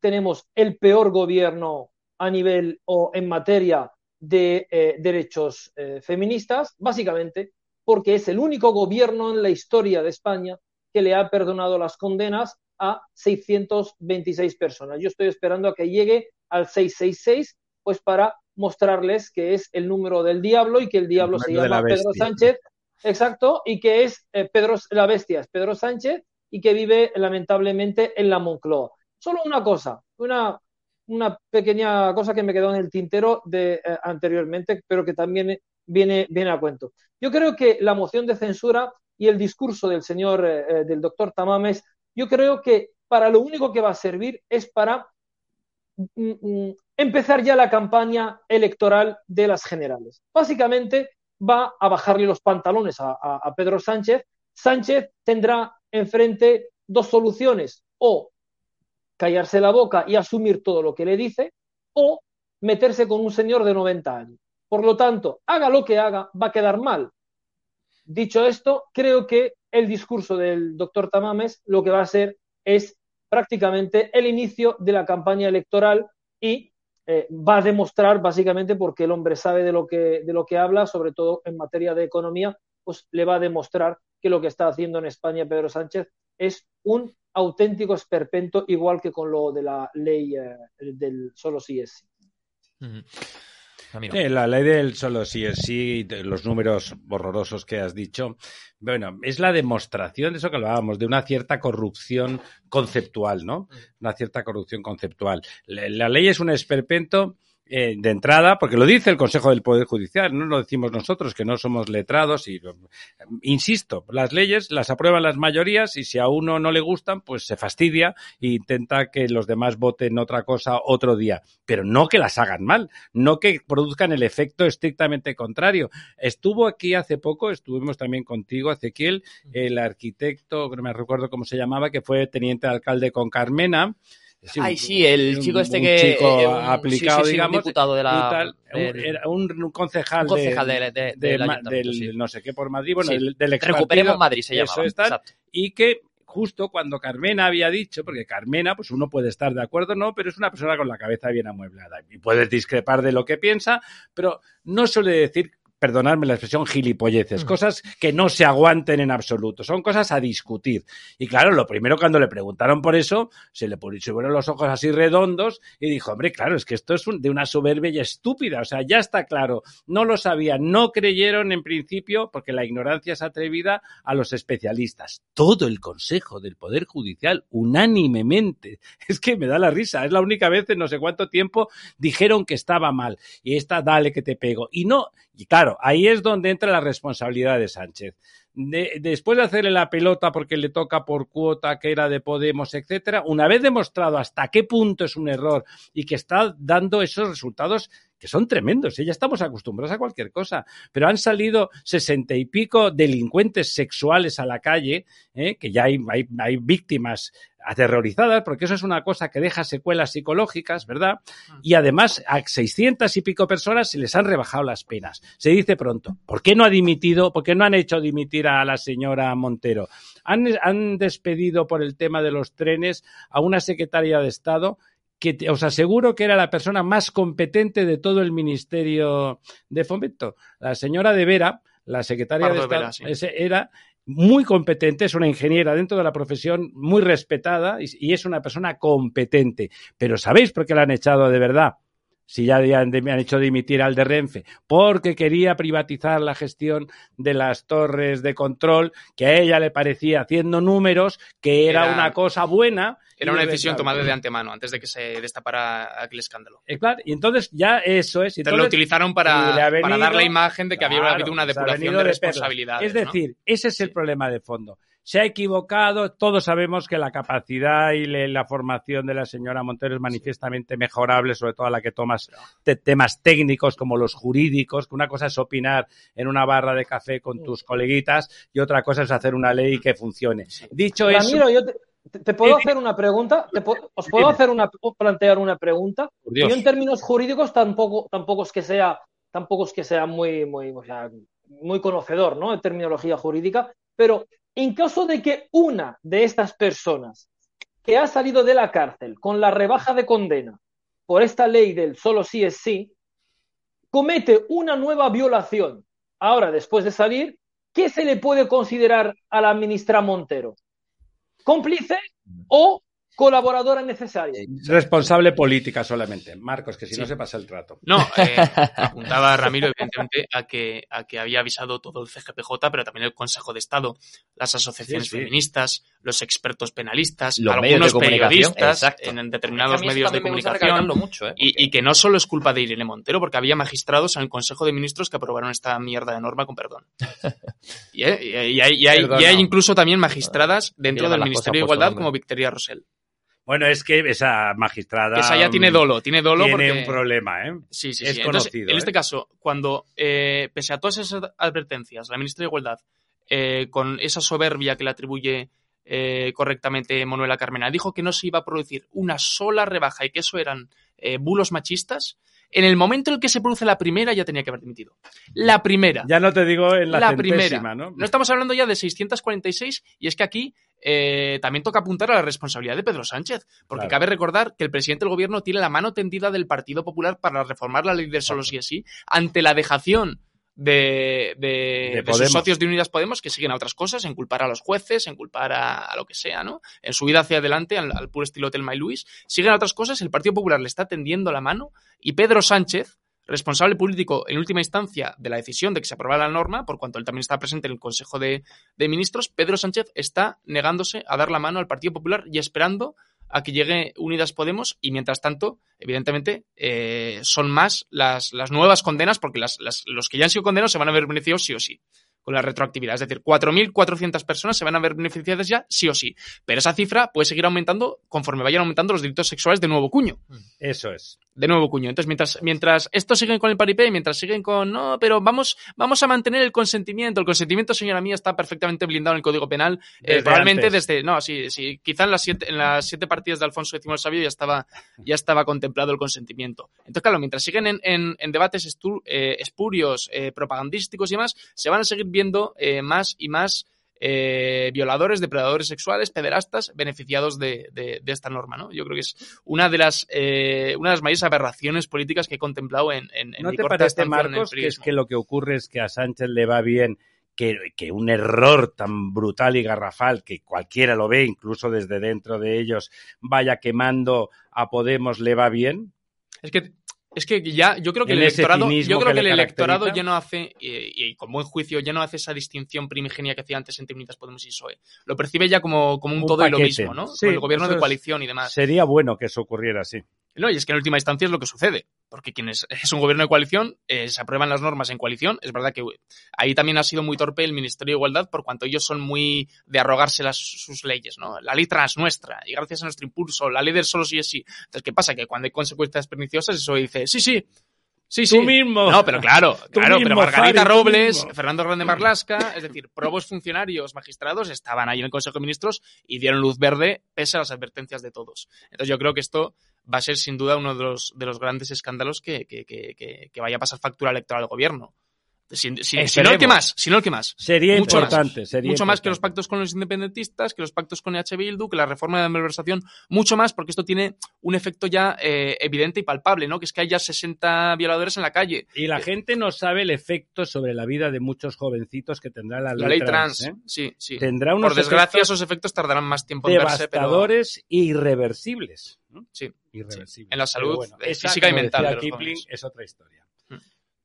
tenemos el peor gobierno a nivel o en materia de eh, derechos eh, feministas, básicamente porque es el único gobierno en la historia de España que le ha perdonado las condenas a 626 personas. Yo estoy esperando a que llegue al 666, pues para mostrarles que es el número del diablo y que el diablo se llama Pedro Sánchez, exacto, y que es eh, Pedro, la bestia es Pedro Sánchez y que vive lamentablemente en la Moncloa. Solo una cosa, una, una pequeña cosa que me quedó en el tintero de eh, anteriormente, pero que también viene, viene a cuento. Yo creo que la moción de censura y el discurso del señor, eh, eh, del doctor Tamames, yo creo que para lo único que va a servir es para mm, mm, empezar ya la campaña electoral de las generales. Básicamente va a bajarle los pantalones a Pedro Sánchez. Sánchez tendrá enfrente dos soluciones, o callarse la boca y asumir todo lo que le dice, o meterse con un señor de 90 años. Por lo tanto, haga lo que haga, va a quedar mal. Dicho esto, creo que el discurso del doctor Tamames lo que va a ser es prácticamente el inicio de la campaña electoral y eh, va a demostrar básicamente porque el hombre sabe de lo que de lo que habla, sobre todo en materia de economía, pues le va a demostrar que lo que está haciendo en España Pedro Sánchez es un auténtico esperpento, igual que con lo de la ley eh, del solo sí es sí. la ley del solo sí es sí, los números horrorosos que has dicho, bueno, es la demostración de eso que hablábamos, de una cierta corrupción conceptual, ¿no? Una cierta corrupción conceptual. La, ley es un esperpento eh, de entrada, porque lo dice el Consejo del Poder Judicial, no lo decimos nosotros, que no somos letrados. y Insisto, las leyes las aprueban las mayorías y si a uno no le gustan, pues se fastidia e intenta que los demás voten otra cosa otro día. Pero no que las hagan mal, no que produzcan el efecto estrictamente contrario. Estuvo aquí hace poco, estuvimos también contigo, Ezequiel, el arquitecto, no me recuerdo cómo se llamaba, que fue teniente alcalde con Carmena, Ay, sí, el chico este que. Chico eh, aplicado, digamos. Un diputado de la. un, concejal. Un concejal de, del, no sé qué por Madrid, bueno, del, del ex Recuperemos Madrid se llama. Y que justo cuando Carmena había dicho, porque Carmena, pues uno puede estar de acuerdo, no, pero es una persona con la cabeza bien amueblada y puedes discrepar de lo que piensa, pero no suele decir perdonadme la expresión, gilipolleces, cosas que no se aguanten en absoluto, son cosas a discutir. Y claro, lo primero cuando le preguntaron por eso, se le pusieron los ojos así redondos y dijo, hombre, claro, es que esto es de una soberbia y estúpida, o sea, ya está claro, no lo sabían, no creyeron en principio, porque la ignorancia es atrevida a los especialistas. Todo el Consejo del Poder Judicial, unánimemente, es que me da la risa, es la única vez en no sé cuánto tiempo dijeron que estaba mal y esta dale que te pego. Y no, y claro, ahí es donde entra la responsabilidad de Sánchez. después de hacerle la pelota porque le toca por cuota que era de Podemos, etcétera, una vez demostrado hasta qué punto es un error y que está dando esos resultados que son tremendos, ¿eh? ya estamos acostumbrados a cualquier cosa, pero han salido sesenta y pico delincuentes sexuales a la calle, ¿eh? que ya hay, hay, víctimas aterrorizadas, porque eso es una cosa que deja secuelas psicológicas, ¿verdad? Y además a seiscientas y pico personas se les han rebajado las penas. Se dice pronto, ¿por qué no ha dimitido, por qué no han hecho dimitir a la señora Montero? Han, han despedido por el tema de los trenes a una secretaria de Estado que os aseguro que era la persona más competente de todo el Ministerio de Fomento. La señora de Vera, la secretaria de Estado, era muy competente, es una ingeniera dentro de la profesión, muy respetada y, y, es una persona competente. Pero ¿sabéis por qué la han echado de verdad? Si ya me han hecho dimitir al de Renfe, porque quería privatizar la gestión de las torres de control, que a ella le parecía, haciendo números, que era, una cosa buena. Era una decisión tomada de antemano, antes de que se destapara aquel escándalo. Eh, claro, y entonces ya eso es. Entonces, lo utilizaron para, para, dar la imagen de que había habido una depuración de, responsabilidades. Es decir, ese es el problema de fondo se ha equivocado. Todos sabemos que la capacidad y la formación de la señora Montero es manifiestamente mejorable, sobre todo a la que tomas temas técnicos como los jurídicos, que una cosa es opinar en una barra de café con tus coleguitas y otra cosa es hacer una ley que funcione. Dicho Ramiro, yo te, puedo hacer una pregunta, os puedo hacer una plantear una pregunta. Yo en términos jurídicos tampoco tampoco es que sea tampoco es que sea muy muy muy conocedor, ¿no? En terminología jurídica, pero en caso de que una de estas personas que ha salido de la cárcel con la rebaja de condena por esta ley del solo sí es sí, comete una nueva violación, ahora después de salir, ¿qué se le puede considerar a la ministra Montero? ¿Cómplice o colaboradora necesaria. Eh, responsable política solamente. Marcos, que si no se pasa el trato. No, eh, apuntaba Ramiro, evidentemente, a que, a que había avisado todo el CGPJ, pero también el Consejo de Estado, las asociaciones feministas, los expertos penalistas, algunos periodistas en determinados medios de comunicación. Mucho, ¿eh? y, que no solo es culpa de Irene Montero, porque había magistrados en el Consejo de Ministros que aprobaron esta mierda de norma con perdón. y, hay, hay, incluso también magistradas dentro del Ministerio de Igualdad como Victoria Rosell. Bueno, es que esa magistrada. Esa ya tiene dolo, tiene dolo tiene un problema, ¿eh? Sí, sí, es sí. conocido. en este ¿eh? caso, cuando, eh, pese a todas esas advertencias, la ministra de Igualdad, eh, con esa soberbia que le atribuye correctamente Manuela Carmena, dijo que no se iba a producir una sola rebaja y que eso eran bulos machistas, en el momento en el que se produce la primera ya tenía que haber dimitido. La primera. Ya no te digo en la, la primera. ¿no? No estamos hablando ya de 646 y es que aquí eh, también toca apuntar a la responsabilidad de Pedro Sánchez, porque cabe recordar que el presidente del gobierno tiene la mano tendida del Partido Popular para reformar la ley del solo sí es sí ante la dejación de, de, sus socios de Unidas Podemos que siguen a otras cosas, en culpar a los jueces, en culpar a, lo que sea, ¿no? En su vida hacia adelante, al, puro estilo Telma y Luis, siguen a otras cosas, el Partido Popular le está tendiendo la mano y Pedro Sánchez, responsable político en última instancia de la decisión de que se aprobara la norma, por cuanto él también está presente en el Consejo de, de Ministros, Pedro Sánchez está negándose a dar la mano al Partido Popular y esperando a que llegue Unidas Podemos y mientras tanto, evidentemente, eh, son más las, las, nuevas condenas porque las, los que ya han sido condenados se van a ver beneficiados sí o sí con la retroactividad. Es decir, 4.400 personas se van a ver beneficiadas ya sí o sí. Pero esa cifra puede seguir aumentando conforme vayan aumentando los delitos sexuales de nuevo cuño. Eso es de nuevo cuño. Entonces, mientras, mientras estos siguen con el paripé, mientras siguen con, no, pero vamos, vamos a mantener el consentimiento. El consentimiento, señora mía, está perfectamente blindado en el Código Penal. Eh, probablemente desde, no, sí, sí, quizá en las siete, en las siete partidas de Alfonso X el Sabio ya estaba, ya estaba contemplado el consentimiento. Entonces, claro, mientras siguen en, en, debates eh, espurios, eh, propagandísticos y demás, se van a seguir viendo más y más eh, violadores, depredadores sexuales, pederastas, beneficiados de, de, esta norma, ¿no? Yo creo que es una de las eh, una de las mayores aberraciones políticas que he contemplado en, en, ¿No te parece, Marcos, que es que lo que ocurre es que a Sánchez le va bien que, que, un error tan brutal y garrafal que cualquiera lo ve, incluso desde dentro de ellos, vaya quemando a Podemos le va bien? Es que es que ya, yo creo que el electorado, yo creo que, el electorado ya no hace, y, con buen juicio, ya no hace esa distinción primigenia que hacía antes entre Unidas Podemos y PSOE. Lo percibe ya como, como un, todo y lo mismo, ¿no? con el gobierno de coalición y demás. Sería bueno que eso ocurriera así. No, y es que en última instancia es lo que sucede, porque quienes es un gobierno de coalición, eh, se aprueban las normas en coalición. Es verdad que ahí también ha sido muy torpe el Ministerio de Igualdad por cuanto ellos son muy de arrogarse sus leyes, ¿no? La ley trans nuestra, y gracias a nuestro impulso, la ley del solo sí es sí. Entonces, ¿qué pasa? Que cuando hay consecuencias perniciosas, eso dice, sí, sí, Sí, sí. Tú mismo. No, pero claro, claro, pero Margarita Robles, Fernando Grande Marlasca, es decir, probos funcionarios, magistrados estaban ahí en el Consejo de Ministros y dieron luz verde pese a las advertencias de todos. Entonces yo creo que esto va a ser sin duda uno de los, de los grandes escándalos que, que, que, que vaya a pasar factura electoral al gobierno. Si, no el que más, si no el que más. Sería mucho importante. Más, sería mucho más que los pactos con los independentistas, que los pactos con EH Bildu, que la reforma de la malversación, mucho más, porque esto tiene un efecto ya eh, evidente y palpable, ¿no? Que es que haya 60 violadores en la calle. Y la gente no sabe el efecto sobre la vida de muchos jovencitos que tendrá la ley, la ley trans. ¿eh? Sí, sí. Tendrá unos Por desgracia, esos efectos tardarán más tiempo en verse, pero... e irreversibles. Sí. Irreversibles. En la salud física y mental. es otra historia.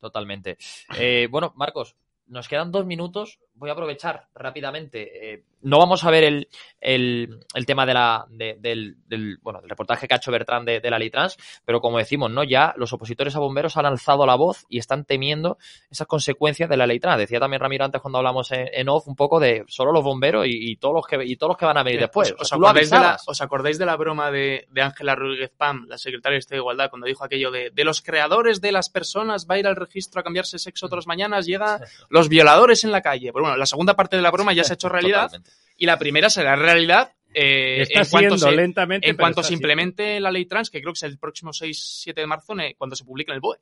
Totalmente. Eh, bueno, Marcos, nos quedan dos minutos. Voy a aprovechar rápidamente. Eh, no vamos a ver el, el, el tema de la, del, del, bueno, del reportaje que ha hecho Bertrand de, de, la ley trans, pero como decimos, ¿no? Ya los opositores a bomberos han alzado la voz y están temiendo esas consecuencias de la ley trans. Decía también Ramiro antes cuando hablamos en, en off un poco de solo los bomberos y, y, todos los que y todos los que van a venir después. ¿Os, acordáis, de la, ¿Os acordáis de la broma de Ángela Rodríguez Pam, la secretaria de Estado de Igualdad, cuando dijo aquello de de los creadores de las personas va a ir al registro a cambiarse sexo las mañanas, llega los violadores en la calle? Pero bueno, la segunda parte de la broma ya se ha hecho realidad. Totalmente y la primera será realidad eh, está en cuanto siendo, se, lentamente, en cuanto se implemente la ley trans, que creo que es el próximo 6-7 de marzo, cuando se publique en el BOE.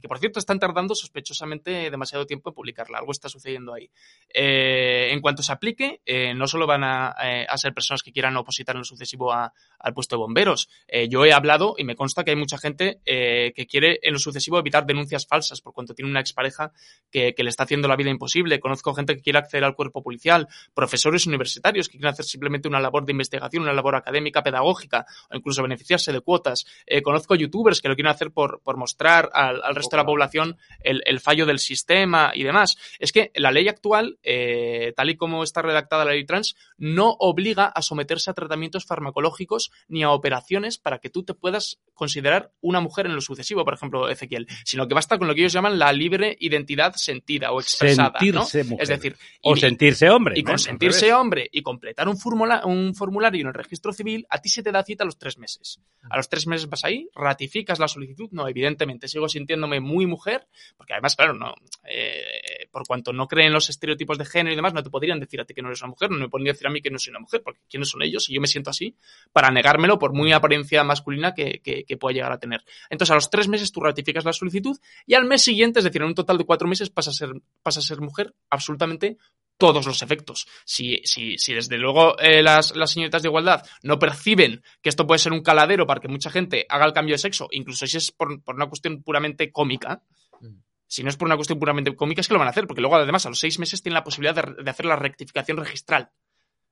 Que por cierto están tardando sospechosamente demasiado tiempo en publicarla. Algo está sucediendo ahí. Eh, en cuanto se aplique, eh, no solo van a, eh, a, ser personas que quieran opositar en lo sucesivo a, al puesto de bomberos. Eh, yo he hablado y me consta que hay mucha gente eh, que quiere en lo sucesivo evitar denuncias falsas por cuanto tiene una expareja que, que le está haciendo la vida imposible. Conozco gente que quiere acceder al cuerpo policial, profesores universitarios que quieren hacer simplemente una labor de investigación, una labor académica, pedagógica o incluso beneficiarse de cuotas. conozco youtubers que lo quieren hacer por, por mostrar al, al resto de la población el, el, fallo del sistema y demás. Es que la ley actual, eh, tal y como está redactada la ley trans, no obliga a someterse a tratamientos farmacológicos ni a operaciones para que tú te puedas considerar una mujer en lo sucesivo, por ejemplo, Ezequiel, sino que basta con lo que ellos llaman la libre identidad sentida o expresada. Sentirse ¿no? mujer. Es decir, o y, sentirse hombre. Y con sentirse hombre y completar un, formula, un formulario en el registro civil, a ti se te da cita a los tres meses. A los tres meses vas ahí, ratificas la solicitud. No, evidentemente, sigo muy mujer, porque además, claro, no, eh, por cuanto no creen los estereotipos de género y demás, no te podrían decir a ti que no eres una mujer, no me podrían decir a mí que no soy una mujer, porque ¿quiénes son ellos? Y yo me siento así, para negármelo por muy apariencia masculina que, que, pueda llegar a tener. Entonces, a los tres meses tú ratificas la solicitud y al mes siguiente, es decir, en un total de cuatro meses, pasa a ser, pasa a ser mujer absolutamente todos los efectos. Si, si, si desde luego eh, las, las señoritas de igualdad no perciben que esto puede ser un caladero para que mucha gente haga el cambio de sexo, incluso si es por, por una cuestión puramente cómica, si no es por una cuestión puramente cómica, es que lo van a hacer, porque luego además a los seis meses tienen la posibilidad de, de hacer la rectificación registral.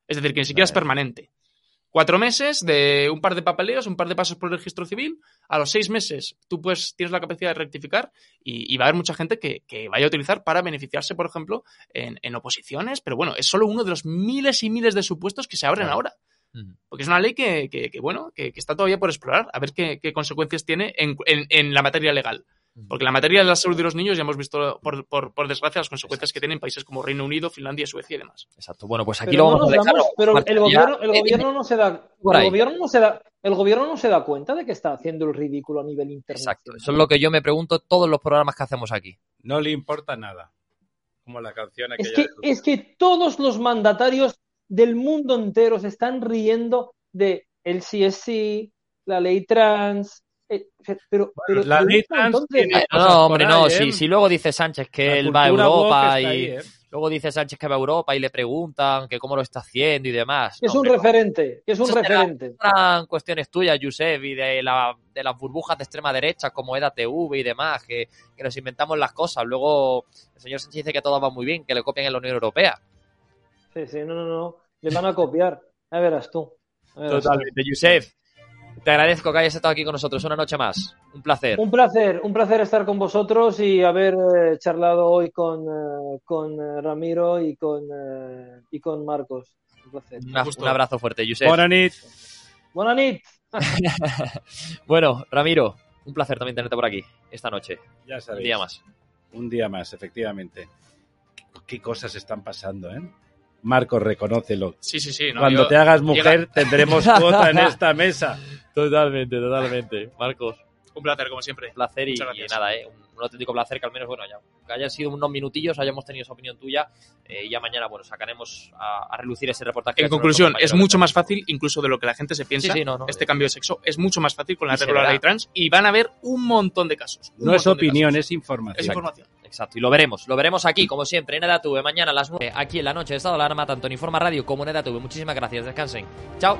Es decir, que ni siquiera vale. es permanente. Cuatro meses de un par de papeleos, un par de pasos por el registro civil. A los seis meses tú pues tienes la capacidad de rectificar y, y va a haber mucha gente que, que, vaya a utilizar para beneficiarse, por ejemplo, en, en, oposiciones. Pero bueno, es solo uno de los miles y miles de supuestos que se abren claro. ahora. Porque es una ley que, que, que bueno, que, está todavía por explorar, a ver qué, qué consecuencias tiene en, en, en, la materia legal. Porque la materia de la salud de los niños ya hemos visto, por, por, por desgracia, las consecuencias Exacto. que tienen países como Reino Unido, Finlandia, Suecia y demás. Exacto. Bueno, pues aquí pero lo vamos no a dejar. Damos, pero el gobierno, el gobierno no se da, el gobierno no se da, el gobierno no se da cuenta de que está haciendo el ridículo a nivel internacional. Exacto. Eso es lo que yo me pregunto todos los programas que hacemos aquí. No le importa nada. Como la canción es que, es que todos los mandatarios del mundo entero se están riendo de el CSC, la ley trans, eh, pero, pero, la ley trans tiene no, hombre, no, ¿eh? si, si, luego dice Sánchez que la él va a Europa y... ahí, ¿eh? Luego dice Sánchez que va a Europa y le preguntan que cómo lo está haciendo y demás. Es un referente, es un referente. Eran cuestiones tuyas, Josep, y de, la, de las burbujas de extrema derecha como EDATV y demás, que, que nos inventamos las cosas. Luego el señor Sánchez dice que todo va muy bien, que le copian en la Unión Europea. Sí, sí, no, no, no. Le van a copiar. Ya verás tú. Ya verás tú. Totalmente. Josep, te agradezco que hayas estado aquí con nosotros una noche más. Un placer. Un placer, un placer estar con vosotros y haber eh, charlado hoy con, eh, con eh, Ramiro y con, eh, y con Marcos. Un placer. Una- un abrazo fuerte, Josep. Buenas noches. Buenas nit. bueno, Ramiro, un placer también tenerte por aquí esta noche. Ya Un sabéis. día más. Un día más, efectivamente. ¿Qué, qué cosas están pasando, eh? Marcos, reconócelo. Sí, sí, sí. no, Cuando yo- te hagas mujer, llega- tendremos cuota en esta mesa. Totalmente, totalmente. Marcos. Un placer, como siempre. placer y, nada, ¿eh? un, un auténtico placer que al menos, bueno, ya, que hayan sido unos minutillos, hayamos tenido esa opinión tuya eh, y ya mañana, bueno, sacaremos a, a relucir ese reportaje. En conclusión, es mucho más fácil, incluso de lo que la gente se piensa, Sí, sí, no, no. este cambio de sexo es mucho más fácil con la verá. ley trans y van a haber un montón de casos. un No es opinión, casos. es información. Es información. Exacto, y lo veremos, lo veremos aquí, como siempre, en EDATV, mañana a las 9, aquí en la noche de Estado de Alarma, tanto en Informa Radio como en EDATV. Muchísimas gracias, descansen. Chao.